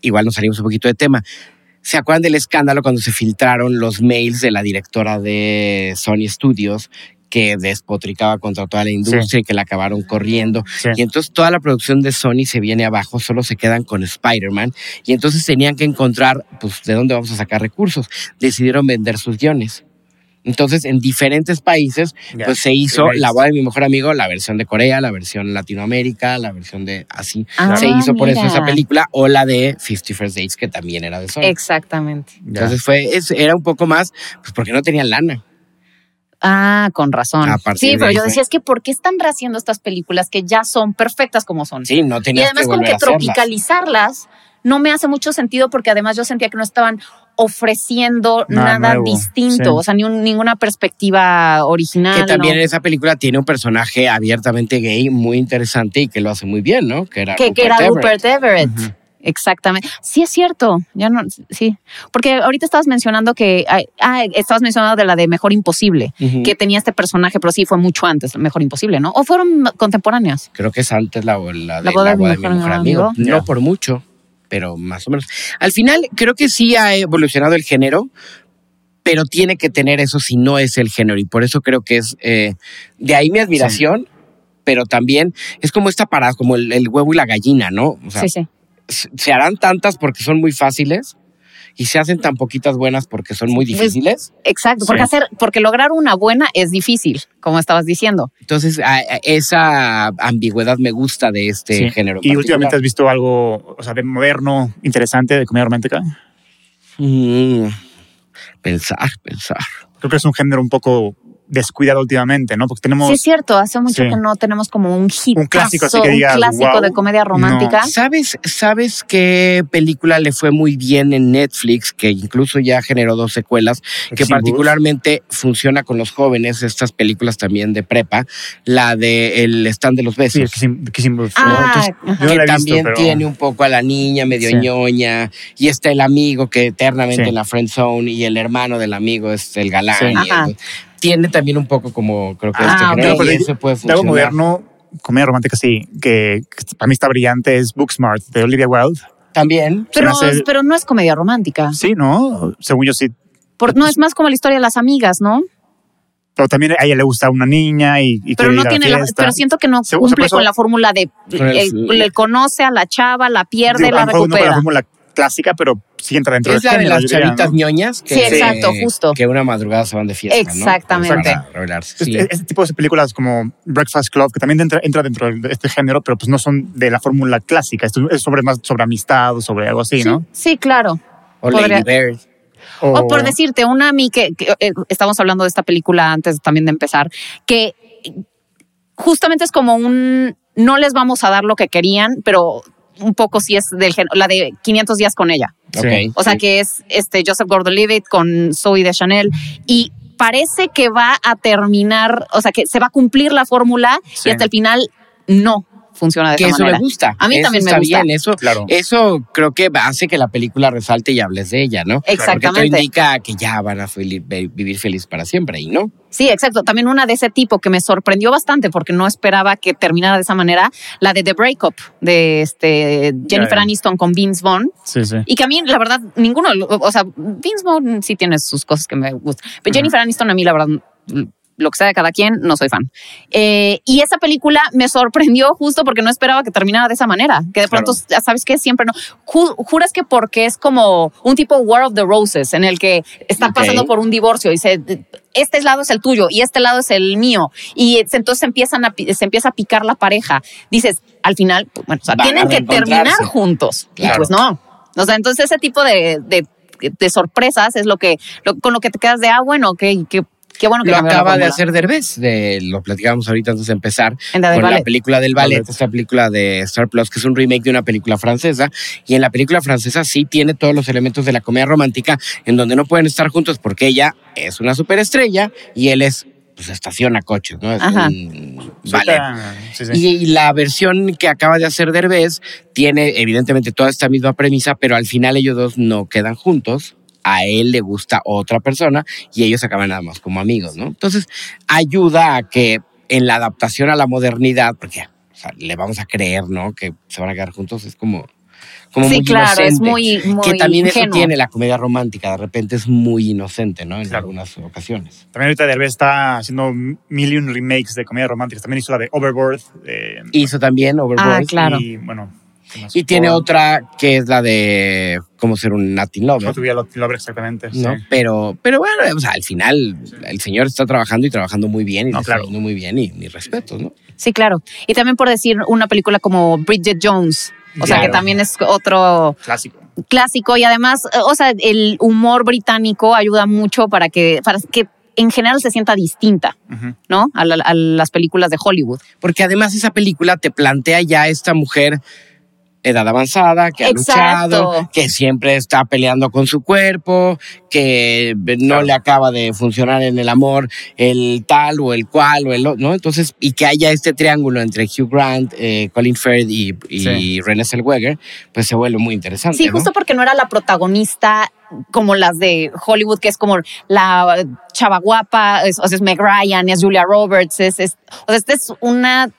[SPEAKER 2] igual nos salimos un poquito de tema. ¿Se acuerdan del escándalo cuando se filtraron los mails de la directora de Sony Studios que despotricaba contra toda la industria y que la acabaron corriendo?
[SPEAKER 3] Sí.
[SPEAKER 2] Y entonces toda la producción de Sony se viene abajo, solo se quedan con Spider-Man. Y entonces tenían que encontrar, pues, de dónde vamos a sacar recursos. Decidieron vender sus guiones. Entonces, en diferentes países,
[SPEAKER 3] Ya.
[SPEAKER 2] pues se hizo. La boda de mi mejor amigo, la versión de Corea, la versión Latinoamérica, la versión de así.
[SPEAKER 1] Ah,
[SPEAKER 2] se hizo por eso esa película, o la de Fifty First Dates, que también era de Sony.
[SPEAKER 1] exactamente.
[SPEAKER 2] Entonces fue, es- era un poco más, pues porque no tenían lana.
[SPEAKER 1] Ah, con razón. Sí, pero yo
[SPEAKER 2] fue.
[SPEAKER 1] decía, es que ¿por qué están haciendo estas películas que ya son perfectas como son?
[SPEAKER 2] Sí, no
[SPEAKER 1] y
[SPEAKER 2] tenías
[SPEAKER 1] además
[SPEAKER 2] que
[SPEAKER 1] como que tropicalizarlas no me hace mucho sentido porque además yo sentía que no estaban ofreciendo
[SPEAKER 3] Nada
[SPEAKER 1] nada,
[SPEAKER 3] nuevo,
[SPEAKER 1] distinto,
[SPEAKER 3] sí.
[SPEAKER 1] o sea, ni un- ninguna perspectiva original.
[SPEAKER 2] Que también
[SPEAKER 1] ¿no?
[SPEAKER 2] en esa película tiene un personaje abiertamente gay muy interesante y que lo hace muy bien, ¿no? Que era
[SPEAKER 1] que, que
[SPEAKER 2] Rupert
[SPEAKER 1] era
[SPEAKER 2] Everett.
[SPEAKER 1] Rupert Everett. Exactamente. Sí, es cierto. Ya no, sí. Porque ahorita estabas mencionando que. Ah, estabas mencionando de la de Mejor Imposible, que tenía este personaje, pero sí fue mucho antes, Mejor Imposible, ¿no? O fueron contemporáneas.
[SPEAKER 2] Creo que es antes la, la, de
[SPEAKER 1] La boda de mi mejor
[SPEAKER 2] mejor
[SPEAKER 1] amigo.
[SPEAKER 2] amigo. No por mucho, pero más o menos. Al final, creo que sí ha evolucionado el género, pero tiene que tener eso si no es el género. Y por eso creo que es eh, de ahí mi admiración, pero también es como esta parada, como el, el huevo y la gallina, ¿no? O sea,
[SPEAKER 1] sí, sí.
[SPEAKER 2] Se harán tantas porque son muy fáciles y se hacen tan poquitas buenas porque son muy
[SPEAKER 1] Pues,
[SPEAKER 2] difíciles.
[SPEAKER 1] Exacto. Porque,
[SPEAKER 3] Sí.
[SPEAKER 1] hacer, porque lograr una buena es difícil, como estabas diciendo.
[SPEAKER 2] Entonces, a- a- esa ambigüedad me gusta de este
[SPEAKER 3] Sí.
[SPEAKER 2] género.
[SPEAKER 3] ¿Y últimamente has visto algo, o sea, de moderno, interesante, de comedia romántica?
[SPEAKER 2] Mm, pensar, pensar.
[SPEAKER 3] Creo que es un género un poco descuidado últimamente, ¿no? Porque tenemos
[SPEAKER 1] Sí, es cierto. Hace mucho
[SPEAKER 3] Sí.
[SPEAKER 1] que no tenemos como un hit.
[SPEAKER 3] Un clásico, así que
[SPEAKER 1] un
[SPEAKER 3] digas,
[SPEAKER 1] clásico
[SPEAKER 3] "Wow".
[SPEAKER 1] de comedia romántica.
[SPEAKER 2] ¿Sabes, ¿Sabes qué película le fue muy bien en Netflix? Que incluso ya generó dos secuelas, que particularmente funciona con los jóvenes, estas películas también de prepa, la de El stand de los
[SPEAKER 3] Sí,
[SPEAKER 2] besos.
[SPEAKER 3] Kissing, Kissing Booth, ¿no?
[SPEAKER 1] Ah,
[SPEAKER 3] Entonces, no
[SPEAKER 2] que
[SPEAKER 3] la he visto,
[SPEAKER 2] también
[SPEAKER 3] pero-
[SPEAKER 2] tiene un poco a la niña medio
[SPEAKER 3] Sí.
[SPEAKER 2] ñoña y está el amigo que eternamente
[SPEAKER 3] Sí.
[SPEAKER 2] en la friend zone y el hermano del amigo es el galán.
[SPEAKER 3] Sí.
[SPEAKER 2] y
[SPEAKER 1] Ajá.
[SPEAKER 2] Tiene también un poco como creo que
[SPEAKER 1] Ah,
[SPEAKER 2] este
[SPEAKER 1] ok.
[SPEAKER 2] género,
[SPEAKER 3] Pero
[SPEAKER 2] y
[SPEAKER 3] de-
[SPEAKER 2] eso puede funcionar.
[SPEAKER 3] moderno, comedia romántica, sí, que, que para mí está brillante, es Booksmart, de Olivia Wilde.
[SPEAKER 2] También
[SPEAKER 1] Pero,
[SPEAKER 3] hace-
[SPEAKER 1] pero no es comedia romántica.
[SPEAKER 3] Sí, ¿no? Según yo sí.
[SPEAKER 1] Por- no es más como la historia de las amigas, ¿no?
[SPEAKER 3] Pero también a ella le gusta una niña y, y
[SPEAKER 1] Pero no
[SPEAKER 3] ir a
[SPEAKER 1] tiene
[SPEAKER 3] la
[SPEAKER 1] pero siento que no
[SPEAKER 3] Se-
[SPEAKER 1] cumple con la fórmula de le conoce a la chava, la pierde,
[SPEAKER 3] Digo,
[SPEAKER 1] la
[SPEAKER 3] mejor no con la
[SPEAKER 1] recupera.
[SPEAKER 3] fórmula clásica, pero sí entra dentro
[SPEAKER 2] es
[SPEAKER 3] del
[SPEAKER 2] la de las
[SPEAKER 3] diría,
[SPEAKER 2] chavitas
[SPEAKER 3] ¿no?
[SPEAKER 2] ñoñas que,
[SPEAKER 1] Sí, exacto, justo.
[SPEAKER 2] que una madrugada se van de fiesta. ¿no?
[SPEAKER 1] Exactamente.
[SPEAKER 2] Para revelarse. Sí.
[SPEAKER 3] Este, este tipo de películas como Breakfast Club, que también entra, entra dentro de este género, pero pues no son de la fórmula clásica. Esto es sobre más sobre amistad o sobre algo así,
[SPEAKER 1] Sí,
[SPEAKER 3] ¿no?
[SPEAKER 1] sí, claro.
[SPEAKER 2] o
[SPEAKER 1] podría-
[SPEAKER 2] Lady Bird.
[SPEAKER 1] O por decirte, una a mí que, que, eh, estamos hablando de esta película antes también de empezar, que justamente es como un no les vamos a dar lo que querían, pero un poco sí es del género, la de 500 días con ella. O sea, que es este Joseph Gordon-Levitt con Zoe de Chanel y parece que va a terminar, o sea, que se va a cumplir la fórmula
[SPEAKER 3] Sí.
[SPEAKER 1] y hasta el final no funciona de
[SPEAKER 2] que
[SPEAKER 1] esa
[SPEAKER 2] eso
[SPEAKER 1] manera.
[SPEAKER 2] me gusta.
[SPEAKER 1] A mí
[SPEAKER 2] Eso
[SPEAKER 1] también me
[SPEAKER 2] está
[SPEAKER 1] gusta.
[SPEAKER 2] bien. Eso,
[SPEAKER 3] Claro.
[SPEAKER 2] eso creo que hace que la película resalte y hables de ella, ¿no? Porque
[SPEAKER 1] Exactamente.
[SPEAKER 2] esto indica que ya van a vivir feliz para siempre, ¿y no?
[SPEAKER 1] Sí, exacto. También una de ese tipo que me sorprendió bastante porque no esperaba que terminara de esa manera, la de The Breakup de este Jennifer. Aniston con Vince Vaughn.
[SPEAKER 3] Sí, sí.
[SPEAKER 1] Y que a mí, la verdad, ninguno, o sea, Vince Vaughn sí tiene sus cosas que me gustan. Pero Jennifer Aniston, a mí, la verdad, lo que sea de cada quien, no soy fan. Eh, y esa película me sorprendió justo porque no esperaba que terminara de esa manera. Que de pronto, ya ¿sabes qué? Siempre no. Ju- juras que porque es como un tipo War of the Roses, en el que está
[SPEAKER 2] Ok.
[SPEAKER 1] pasando por un divorcio y se. Este lado es el tuyo y este lado es el mío. Y es- entonces empiezan a, se empieza a picar la pareja. Dices, al final, pues, bueno, o sea, tienen que terminar juntos. Y
[SPEAKER 2] Claro.
[SPEAKER 1] pues no. O sea, entonces ese tipo de, de, de sorpresas es lo que lo- con lo que te quedas de, ah, bueno, qué, qué, qué bueno que
[SPEAKER 2] Lo acaba de hacer Derbez, de, lo platicábamos ahorita antes de empezar,
[SPEAKER 1] En la del
[SPEAKER 2] con la película del ballet,
[SPEAKER 3] Ballet.
[SPEAKER 2] esta película de Star Plus, que es un remake de una película francesa, y en la película francesa sí tiene todos los elementos de la comedia romántica, en donde no pueden estar juntos porque ella es una superestrella y él es, pues estaciona coches, ¿no? Es
[SPEAKER 1] Ajá.
[SPEAKER 2] un ballet.
[SPEAKER 3] Sí, sí.
[SPEAKER 2] Y, y la versión que acaba de hacer Derbez tiene evidentemente toda esta misma premisa, pero al final ellos dos no quedan juntos. A él le gusta otra persona y ellos acaban nada más como amigos, ¿no? Entonces ayuda a que en la adaptación a la modernidad, porque o sea, le vamos a creer, ¿no? Que se van a quedar juntos, es como, como
[SPEAKER 1] Sí,
[SPEAKER 2] muy
[SPEAKER 1] claro, es muy, muy
[SPEAKER 2] que también eso tiene la comedia romántica, de repente es muy inocente, ¿no? En
[SPEAKER 3] Claro.
[SPEAKER 2] algunas ocasiones.
[SPEAKER 3] También ahorita Derbez está haciendo mil y un remakes de comedia románticas. También hizo la de Overboard. eh,
[SPEAKER 2] Hizo también Overboard.
[SPEAKER 1] Ah, claro.
[SPEAKER 3] Y bueno.
[SPEAKER 2] Y tiene otra que es la de cómo ser un Latin Lover.
[SPEAKER 3] No tuviera lo, lo exactamente.
[SPEAKER 2] ¿no?
[SPEAKER 3] sí.
[SPEAKER 2] Pero, pero bueno, o sea, al final el señor está trabajando y trabajando muy bien y
[SPEAKER 3] No, claro.
[SPEAKER 2] muy bien y mis respetos, ¿no?
[SPEAKER 1] Sí, claro. Y también por decir una película como Bridget Jones. O sea, que también es otro
[SPEAKER 3] Clásico.
[SPEAKER 1] clásico y además, eh, o sea, el humor británico ayuda mucho para que, para que en general se sienta distinta, ¿no? A, a, las películas de Hollywood.
[SPEAKER 2] Porque además esa película te plantea ya esta mujer edad avanzada, que ha luchado, que siempre está peleando con su cuerpo, que no le acaba de funcionar en el amor el tal o el cual o el otro, ¿no? Entonces, y que haya este triángulo entre Hugh Grant, eh, Colin Firth y, y Renée Zellweger, pues se vuelve muy interesante.
[SPEAKER 1] Sí, justo porque no era la protagonista como las de Hollywood, que es como la chava guapa, o sea, es Meg Ryan, es Julia Roberts, es, es o sea, esta es una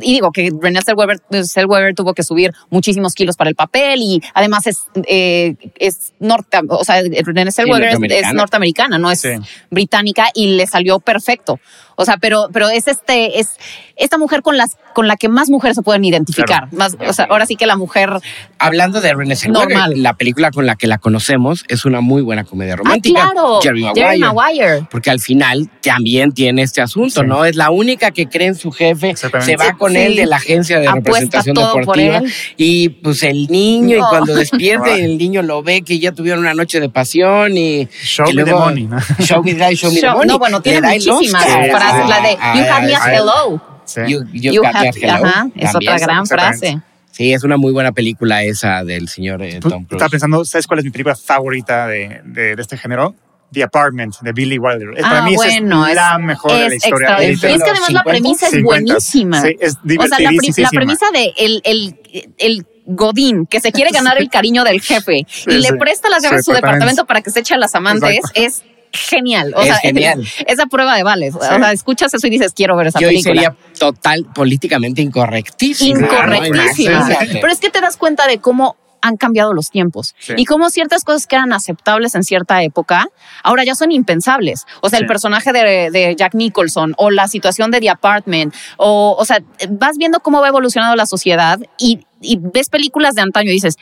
[SPEAKER 1] y digo que Renée Zellweger, tuvo que subir muchísimos kilos para el papel y además es, eh, es norte, o sea, Renée Zellweger es, norteamericana, no es británica y le salió perfecto. O sea, pero, pero es este, es esta mujer con las, con la que más mujeres se pueden identificar. Más, o sea, ahora sí que la mujer.
[SPEAKER 2] Hablando de Renée Zellweger, la película con la que la conocemos es una muy buena comedia ah, romántica.
[SPEAKER 1] Ah, claro. Jerry Maguire.
[SPEAKER 2] Porque al final también tiene este asunto, ¿no? Es la única que cree en su jefe, se va con él de la agencia de representación deportiva y pues el niño y cuando despierte *laughs* el niño lo ve que ya tuvieron una noche de pasión y
[SPEAKER 3] show *laughs* me the money, ¿no?
[SPEAKER 2] show me the, show me the money.
[SPEAKER 1] No, bueno, tiene muchísimas frases, la de you have me as hello.
[SPEAKER 2] You, you, me as hello.
[SPEAKER 1] es otra gran frase.
[SPEAKER 2] Sí, es una muy buena película esa del señor eh, Tom Cruise.
[SPEAKER 3] Estaba pensando, ¿sabes cuál es mi película favorita de, de, de este género? The Apartment de Billy Wilder.
[SPEAKER 1] Ah, Para mí
[SPEAKER 3] bueno, es la mejor de la historia.
[SPEAKER 1] Es, es que además la premisa es buenísima.
[SPEAKER 3] Sí, es
[SPEAKER 1] o sea, la, la premisa de el, el, el Godín, que se quiere ganar el cariño del jefe y le presta las llaves de su departamento para que se eche a las amantes, es genial. O sea,
[SPEAKER 2] genial. *laughs*
[SPEAKER 1] esa prueba de vales. O sea, escuchas eso y dices, quiero ver esa Yo película.
[SPEAKER 2] sería total, políticamente incorrectísima.
[SPEAKER 1] Incorrectísima. Pero es que te das cuenta de cómo han cambiado los tiempos y como ciertas cosas que eran aceptables en cierta época, ahora ya son impensables. O sea, el personaje de, Jack Nicholson o la situación de The Apartment, o, o sea, vas viendo cómo va evolucionando la sociedad y, y ves películas de antaño y dices,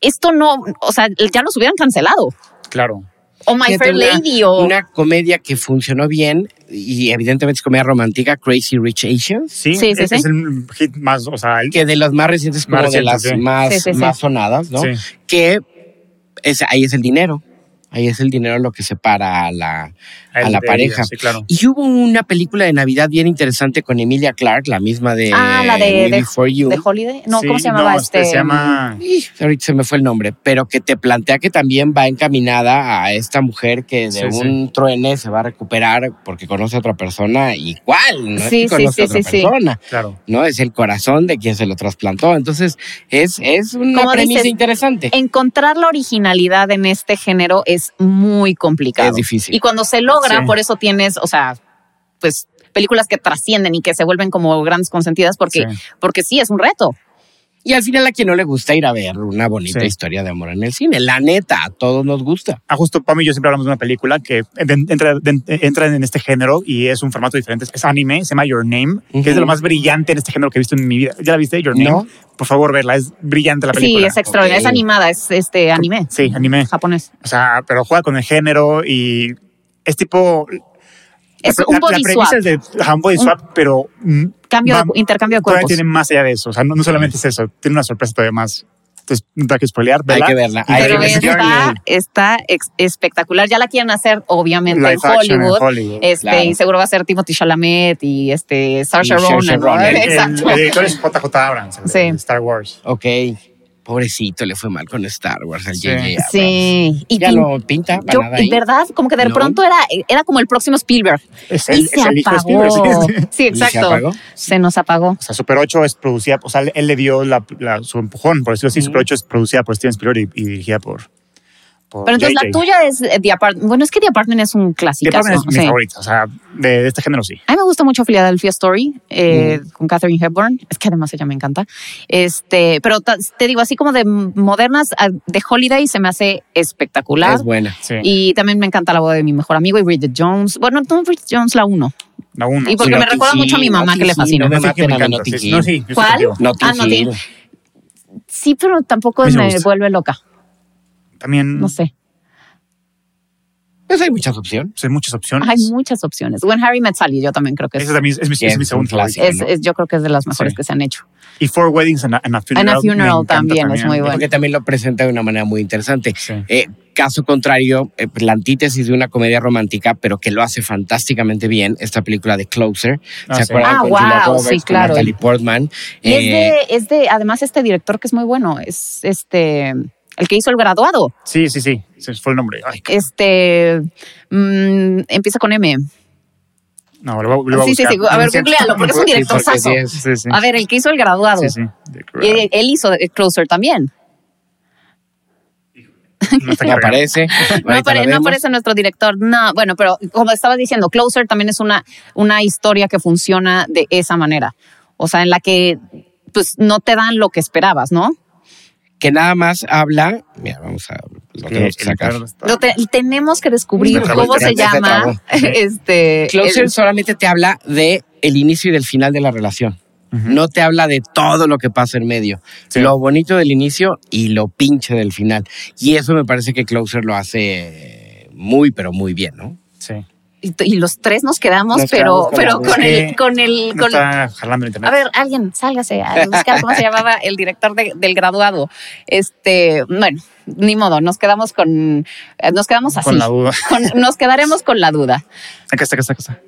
[SPEAKER 1] esto no, o sea, ya los hubieran cancelado.
[SPEAKER 3] Claro
[SPEAKER 1] o My Fair Lady o
[SPEAKER 2] una comedia que funcionó bien y evidentemente es comedia romántica Crazy Rich Asians.
[SPEAKER 3] Sí, sí, sí es, el hit más o sea
[SPEAKER 2] que de las más recientes como de las más, más sonadas no que es, ahí es el dinero. Ahí es el dinero lo que separa a la, a la pareja.
[SPEAKER 3] claro.
[SPEAKER 2] Y hubo una película de Navidad bien interesante con Emilia Clark, la misma de
[SPEAKER 1] Ah, la de, de, Holiday. No, ¿cómo se llamaba este?
[SPEAKER 3] Se llama.
[SPEAKER 2] ahorita se me fue el nombre, pero que te plantea que también va encaminada a esta mujer que de un truene se va a recuperar porque conoce a otra persona igual, no sí, es que conoce a otra persona.
[SPEAKER 3] Claro.
[SPEAKER 2] No es el corazón de quien se lo trasplantó. Entonces, es, es una premisa interesante.
[SPEAKER 1] Encontrar la originalidad en este género es es muy complicado.
[SPEAKER 2] Es difícil.
[SPEAKER 1] Y cuando se logra, por eso tienes, o sea, pues películas que trascienden y que se vuelven como grandes consentidas porque sí. porque sí es un reto.
[SPEAKER 2] Y al final a quien no le gusta ir a ver una bonita historia de amor en el cine. La neta, a todos nos gusta.
[SPEAKER 3] Ah, justo Pam y yo siempre hablamos de una película que entra, entra en este género y es un formato diferente. Es anime, se llama Your Name, que es de lo más brillante en este género que he visto en mi vida. ¿Ya la viste, Your Name? Por favor, verla. Es brillante la película.
[SPEAKER 1] Sí, es extraordinaria. Es animada, es este anime.
[SPEAKER 3] Sí, anime.
[SPEAKER 1] Japonés.
[SPEAKER 3] O sea, pero juega con el género y es tipo
[SPEAKER 1] es un body
[SPEAKER 3] la,
[SPEAKER 1] swap.
[SPEAKER 3] es de un body swap, pero
[SPEAKER 1] cambio de, intercambio de cuerpos.
[SPEAKER 3] tiene más allá de eso. O sea, no, no solamente es eso, tiene una sorpresa todavía más. Entonces, no hay que spoilear.
[SPEAKER 2] Hay que verla.
[SPEAKER 1] Hay Pero que está, está espectacular. Ya la quieren hacer, obviamente, en Hollywood.
[SPEAKER 3] en Hollywood.
[SPEAKER 1] Este,
[SPEAKER 3] claro.
[SPEAKER 1] Y seguro va a ser Timothy Chalamet y este, Saoirse Ronan.
[SPEAKER 2] Ronan. *laughs*
[SPEAKER 1] Exacto.
[SPEAKER 3] El, el director es JJ Abrams, el
[SPEAKER 1] sí.
[SPEAKER 3] de Star Wars.
[SPEAKER 2] Ok. Pobrecito, le fue mal con Star Wars al JJ.
[SPEAKER 1] Sí.
[SPEAKER 2] Y ya no pinta para
[SPEAKER 1] yo,
[SPEAKER 2] nada ahí.
[SPEAKER 1] ¿Verdad? Como que de
[SPEAKER 2] No.
[SPEAKER 1] pronto era, era como el próximo Spielberg.
[SPEAKER 3] Es
[SPEAKER 1] y
[SPEAKER 3] el,
[SPEAKER 1] se
[SPEAKER 3] es el hijo de
[SPEAKER 1] apagó.
[SPEAKER 3] Spielberg. Sí, sí. *laughs*
[SPEAKER 1] Sí,
[SPEAKER 2] ¿Y se
[SPEAKER 1] exacto.
[SPEAKER 2] apagó?
[SPEAKER 1] Se nos apagó.
[SPEAKER 3] O sea, Super 8 es producida, o sea, él le dio la, la- su empujón, por decirlo así. Super 8 es producida por Steven Spielberg y, y dirigida por, por
[SPEAKER 1] Pero entonces la tuya es eh, The Apartment. Bueno, es que The Apartment es un
[SPEAKER 3] The
[SPEAKER 1] clásico.
[SPEAKER 3] Apartment es mi favorita, o sea, de, de este género sí.
[SPEAKER 1] A mí me gusta mucho Philadelphia Story eh,
[SPEAKER 3] Mm.
[SPEAKER 1] con Katherine Hepburn. Es que además ella me encanta. Este, pero te digo, así como de modernas, ah, de Holiday se me hace espectacular.
[SPEAKER 2] Es buena.
[SPEAKER 3] Sí.
[SPEAKER 1] Y también me encanta la voz de mi mejor amigo y Bridget Jones. Bueno, no Bridget Jones la uno.
[SPEAKER 3] La 1.
[SPEAKER 1] Y porque me recuerda mucho a mi mamá que le fascina.
[SPEAKER 2] No me
[SPEAKER 3] Sí, encanta, sí. Sí,
[SPEAKER 1] ¿Cuál? Ah, Notting. Sí, pero tampoco
[SPEAKER 3] me
[SPEAKER 1] vuelve loca.
[SPEAKER 3] También
[SPEAKER 1] No sé.
[SPEAKER 2] Pues hay muchas opciones.
[SPEAKER 3] Pues hay muchas opciones.
[SPEAKER 1] Hay muchas opciones. When Harry Met Sally, yo también creo que es.
[SPEAKER 3] Esa también es, mi, es mi segundo
[SPEAKER 2] clásico.
[SPEAKER 1] Es, es, yo creo que es de las mejores
[SPEAKER 3] Sí.
[SPEAKER 1] que se han hecho.
[SPEAKER 3] Y Four Weddings and a, and a Funeral.
[SPEAKER 1] And a Funeral también es muy bueno.
[SPEAKER 2] Porque también lo presenta de una manera muy interesante.
[SPEAKER 3] Sí.
[SPEAKER 2] Eh, caso contrario, eh, la antítesis de una comedia romántica, pero que lo hace fantásticamente bien, esta película de Closer.
[SPEAKER 3] Ah,
[SPEAKER 2] ¿Se
[SPEAKER 3] sí.
[SPEAKER 2] acuerdan?
[SPEAKER 1] Ah,
[SPEAKER 2] con
[SPEAKER 1] wow,
[SPEAKER 2] Julia Roberts,
[SPEAKER 1] sí,
[SPEAKER 2] con
[SPEAKER 1] claro.
[SPEAKER 2] Natalie Portman.
[SPEAKER 1] Y es,
[SPEAKER 2] Eh,
[SPEAKER 1] de, es de, además, este director que es muy bueno, es este, el que hizo el graduado.
[SPEAKER 3] Sí, sí, sí. Ese fue el nombre. Ay,
[SPEAKER 1] Este, mm, empieza con M.
[SPEAKER 3] no, lo voy, lo voy a
[SPEAKER 1] Sí, sí,
[SPEAKER 3] buscar.
[SPEAKER 1] sí. A ver,
[SPEAKER 3] sí,
[SPEAKER 1] googlealo, porque es un
[SPEAKER 2] sí,
[SPEAKER 1] director
[SPEAKER 2] sí
[SPEAKER 3] Sí, sí.
[SPEAKER 1] A ver, el que hizo el graduado.
[SPEAKER 3] Sí, sí.
[SPEAKER 1] Y él, hizo The Closer también.
[SPEAKER 3] No está *laughs*
[SPEAKER 2] no
[SPEAKER 3] cargando.
[SPEAKER 2] aparece. *laughs*
[SPEAKER 1] No, apare- aparece nuestro director. No, bueno, pero como estabas diciendo, Closer también es una, una historia que funciona de esa manera. O sea, en la que pues no te dan lo que esperabas, ¿no?
[SPEAKER 2] Que nada más habla. Mira, vamos a. Lo tenemos que sacar.
[SPEAKER 1] Lo te- tenemos que descubrir
[SPEAKER 3] trabó,
[SPEAKER 1] cómo
[SPEAKER 3] se
[SPEAKER 1] llama. Este,
[SPEAKER 2] Closer
[SPEAKER 1] el-
[SPEAKER 2] solamente te habla de el inicio y del final de la relación. No te habla de todo lo que pasa en medio.
[SPEAKER 3] Sí.
[SPEAKER 2] Lo bonito del inicio y lo pinche del final. Y eso me parece que Closer lo hace muy, pero muy bien, ¿no?
[SPEAKER 3] Sí.
[SPEAKER 1] Y, y los tres nos quedamos,
[SPEAKER 2] Nos
[SPEAKER 1] pero,
[SPEAKER 2] quedamos
[SPEAKER 1] pero con el, con el,
[SPEAKER 3] No
[SPEAKER 1] con-
[SPEAKER 3] está jalando el internet.
[SPEAKER 1] a ver, alguien, sálgase a buscar cómo se llamaba el director de- del graduado. Este, bueno, ni modo, nos quedamos con, eh, nos quedamos así.
[SPEAKER 3] Con la duda. *laughs*
[SPEAKER 1] Con- nos quedaremos con la duda.
[SPEAKER 3] Acá está, acá está, acá está.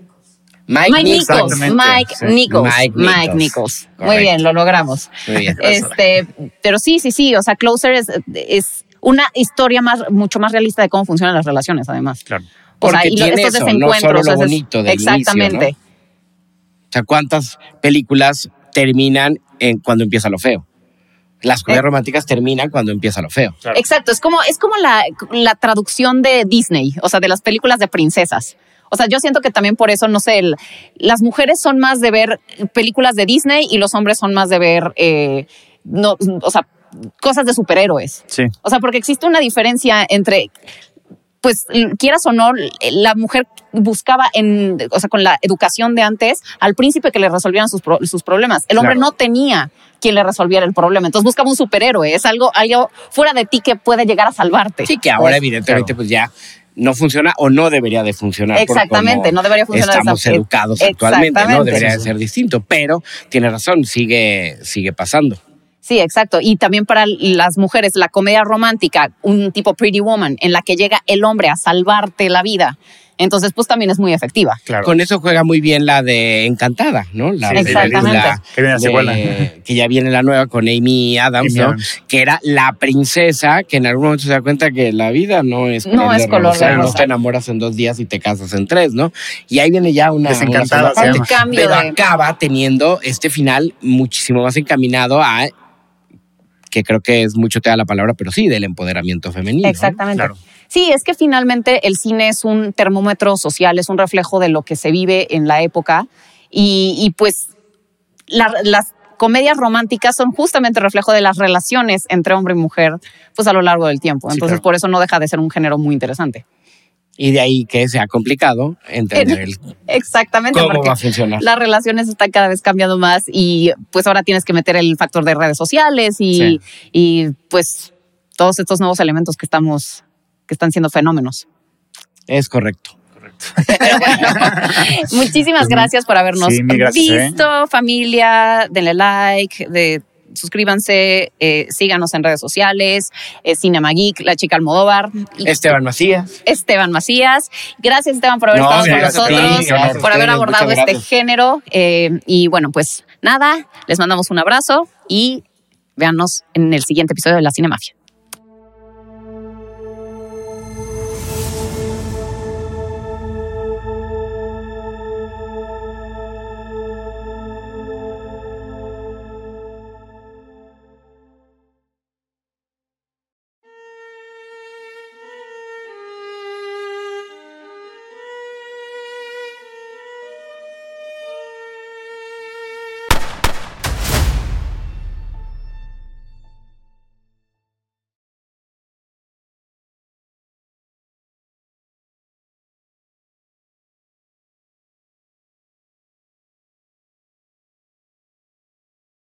[SPEAKER 2] Mike,
[SPEAKER 1] Mike
[SPEAKER 2] Nichols.
[SPEAKER 1] Nichols,
[SPEAKER 3] Exactamente,
[SPEAKER 1] Mike
[SPEAKER 3] sí.
[SPEAKER 1] Nichols,
[SPEAKER 2] Mike
[SPEAKER 1] Mike
[SPEAKER 2] Nichols.
[SPEAKER 1] Nichols. Muy bien, lo logramos.
[SPEAKER 2] Muy bien.
[SPEAKER 1] Este, pero sí, sí, sí, o sea, Closer es, es una historia más, mucho más realista de cómo funcionan las relaciones, además.
[SPEAKER 3] Claro.
[SPEAKER 1] O sea,
[SPEAKER 2] Porque
[SPEAKER 1] y lo-
[SPEAKER 2] tiene
[SPEAKER 1] estos
[SPEAKER 2] eso, no
[SPEAKER 1] desencuentros.
[SPEAKER 2] solo lo bonito del
[SPEAKER 1] Exactamente.
[SPEAKER 2] inicio, O sea, ¿cuántas películas terminan en cuando empieza lo feo? Las comedias
[SPEAKER 1] Eh.
[SPEAKER 2] románticas terminan cuando empieza lo feo.
[SPEAKER 3] Claro.
[SPEAKER 1] Exacto, es como, es como la, la traducción de Disney, o sea, de las películas de princesas. O sea, yo siento que también por eso, no sé, el- las mujeres son más de ver películas de Disney y los hombres son más de ver, eh, no, o sea, cosas de superhéroes.
[SPEAKER 3] Sí.
[SPEAKER 1] O sea, porque existe una diferencia entre, pues, quieras o no, la mujer buscaba en, o sea, con la educación de antes al príncipe que le resolvieran sus, pro- sus problemas. El hombre
[SPEAKER 3] Claro.
[SPEAKER 1] no tenía quien le resolviera el problema. Entonces buscaba un superhéroe. Es algo, algo fuera de ti que puede llegar a salvarte.
[SPEAKER 2] Sí, que ahora
[SPEAKER 1] Pues,
[SPEAKER 2] evidentemente
[SPEAKER 3] claro.
[SPEAKER 2] pues ya no funciona o no debería de funcionar.
[SPEAKER 1] Exactamente, no debería funcionar
[SPEAKER 2] Estamos
[SPEAKER 1] esa-
[SPEAKER 2] educados actualmente, ¿no? Debería de ser distinto, pero tiene razón, sigue, sigue pasando.
[SPEAKER 1] Sí, exacto. Y también para las mujeres, la comedia romántica, un tipo Pretty Woman, en la que llega el hombre a salvarte la vida. Entonces, pues también es muy efectiva.
[SPEAKER 3] Claro.
[SPEAKER 2] Con eso juega muy bien la de Encantada, ¿no? La
[SPEAKER 3] Sí,
[SPEAKER 2] de-
[SPEAKER 1] Exactamente.
[SPEAKER 2] la-
[SPEAKER 3] Que
[SPEAKER 2] de- que ya viene la nueva con Amy Adams,
[SPEAKER 3] Amy
[SPEAKER 2] ¿no?
[SPEAKER 3] Adams.
[SPEAKER 2] Que era la princesa que en algún momento se da cuenta que la vida no es
[SPEAKER 1] No es color de
[SPEAKER 2] No
[SPEAKER 1] rosa.
[SPEAKER 2] te enamoras en dos días y te casas en tres, ¿no? Y ahí viene ya una,
[SPEAKER 3] Desencantada
[SPEAKER 2] una
[SPEAKER 3] se llama.
[SPEAKER 2] Pero acaba teniendo este final muchísimo más encaminado a que creo que es mucho te da la palabra, pero sí, del empoderamiento femenino.
[SPEAKER 1] Exactamente.
[SPEAKER 3] Claro.
[SPEAKER 1] Sí, es que finalmente el cine es un termómetro social, es un reflejo de lo que se vive en la época y, y pues la- las comedias románticas son justamente reflejo de las relaciones entre hombre y mujer pues a lo largo del tiempo.
[SPEAKER 3] Sí,
[SPEAKER 1] Entonces
[SPEAKER 3] claro.
[SPEAKER 1] por eso no deja de ser un género muy interesante.
[SPEAKER 2] Y de ahí que sea complicado entender el-
[SPEAKER 1] Exactamente.
[SPEAKER 2] cómo
[SPEAKER 1] porque
[SPEAKER 2] va a funcionar.
[SPEAKER 1] las relaciones están cada vez cambiando más y pues ahora tienes que meter el factor de redes sociales y,
[SPEAKER 3] Sí.
[SPEAKER 1] y pues todos estos nuevos elementos que estamos que están siendo fenómenos.
[SPEAKER 2] Es correcto. *laughs*
[SPEAKER 1] Muchísimas
[SPEAKER 3] Pues,
[SPEAKER 1] gracias por habernos
[SPEAKER 3] sí, ¿eh?
[SPEAKER 1] visto, familia. Denle like, de, suscríbanse, eh, síganos en redes sociales, eh, Cinema Geek, La Chica Almodóvar, y
[SPEAKER 2] Esteban Macías.
[SPEAKER 1] Esteban Macías. Gracias, Esteban, por haber
[SPEAKER 2] No,
[SPEAKER 1] estado con
[SPEAKER 3] ti,
[SPEAKER 1] nosotros, por haber abordado este género. eh, y bueno, pues nada, les mandamos un abrazo y véannos en el siguiente episodio de La Cinemafia.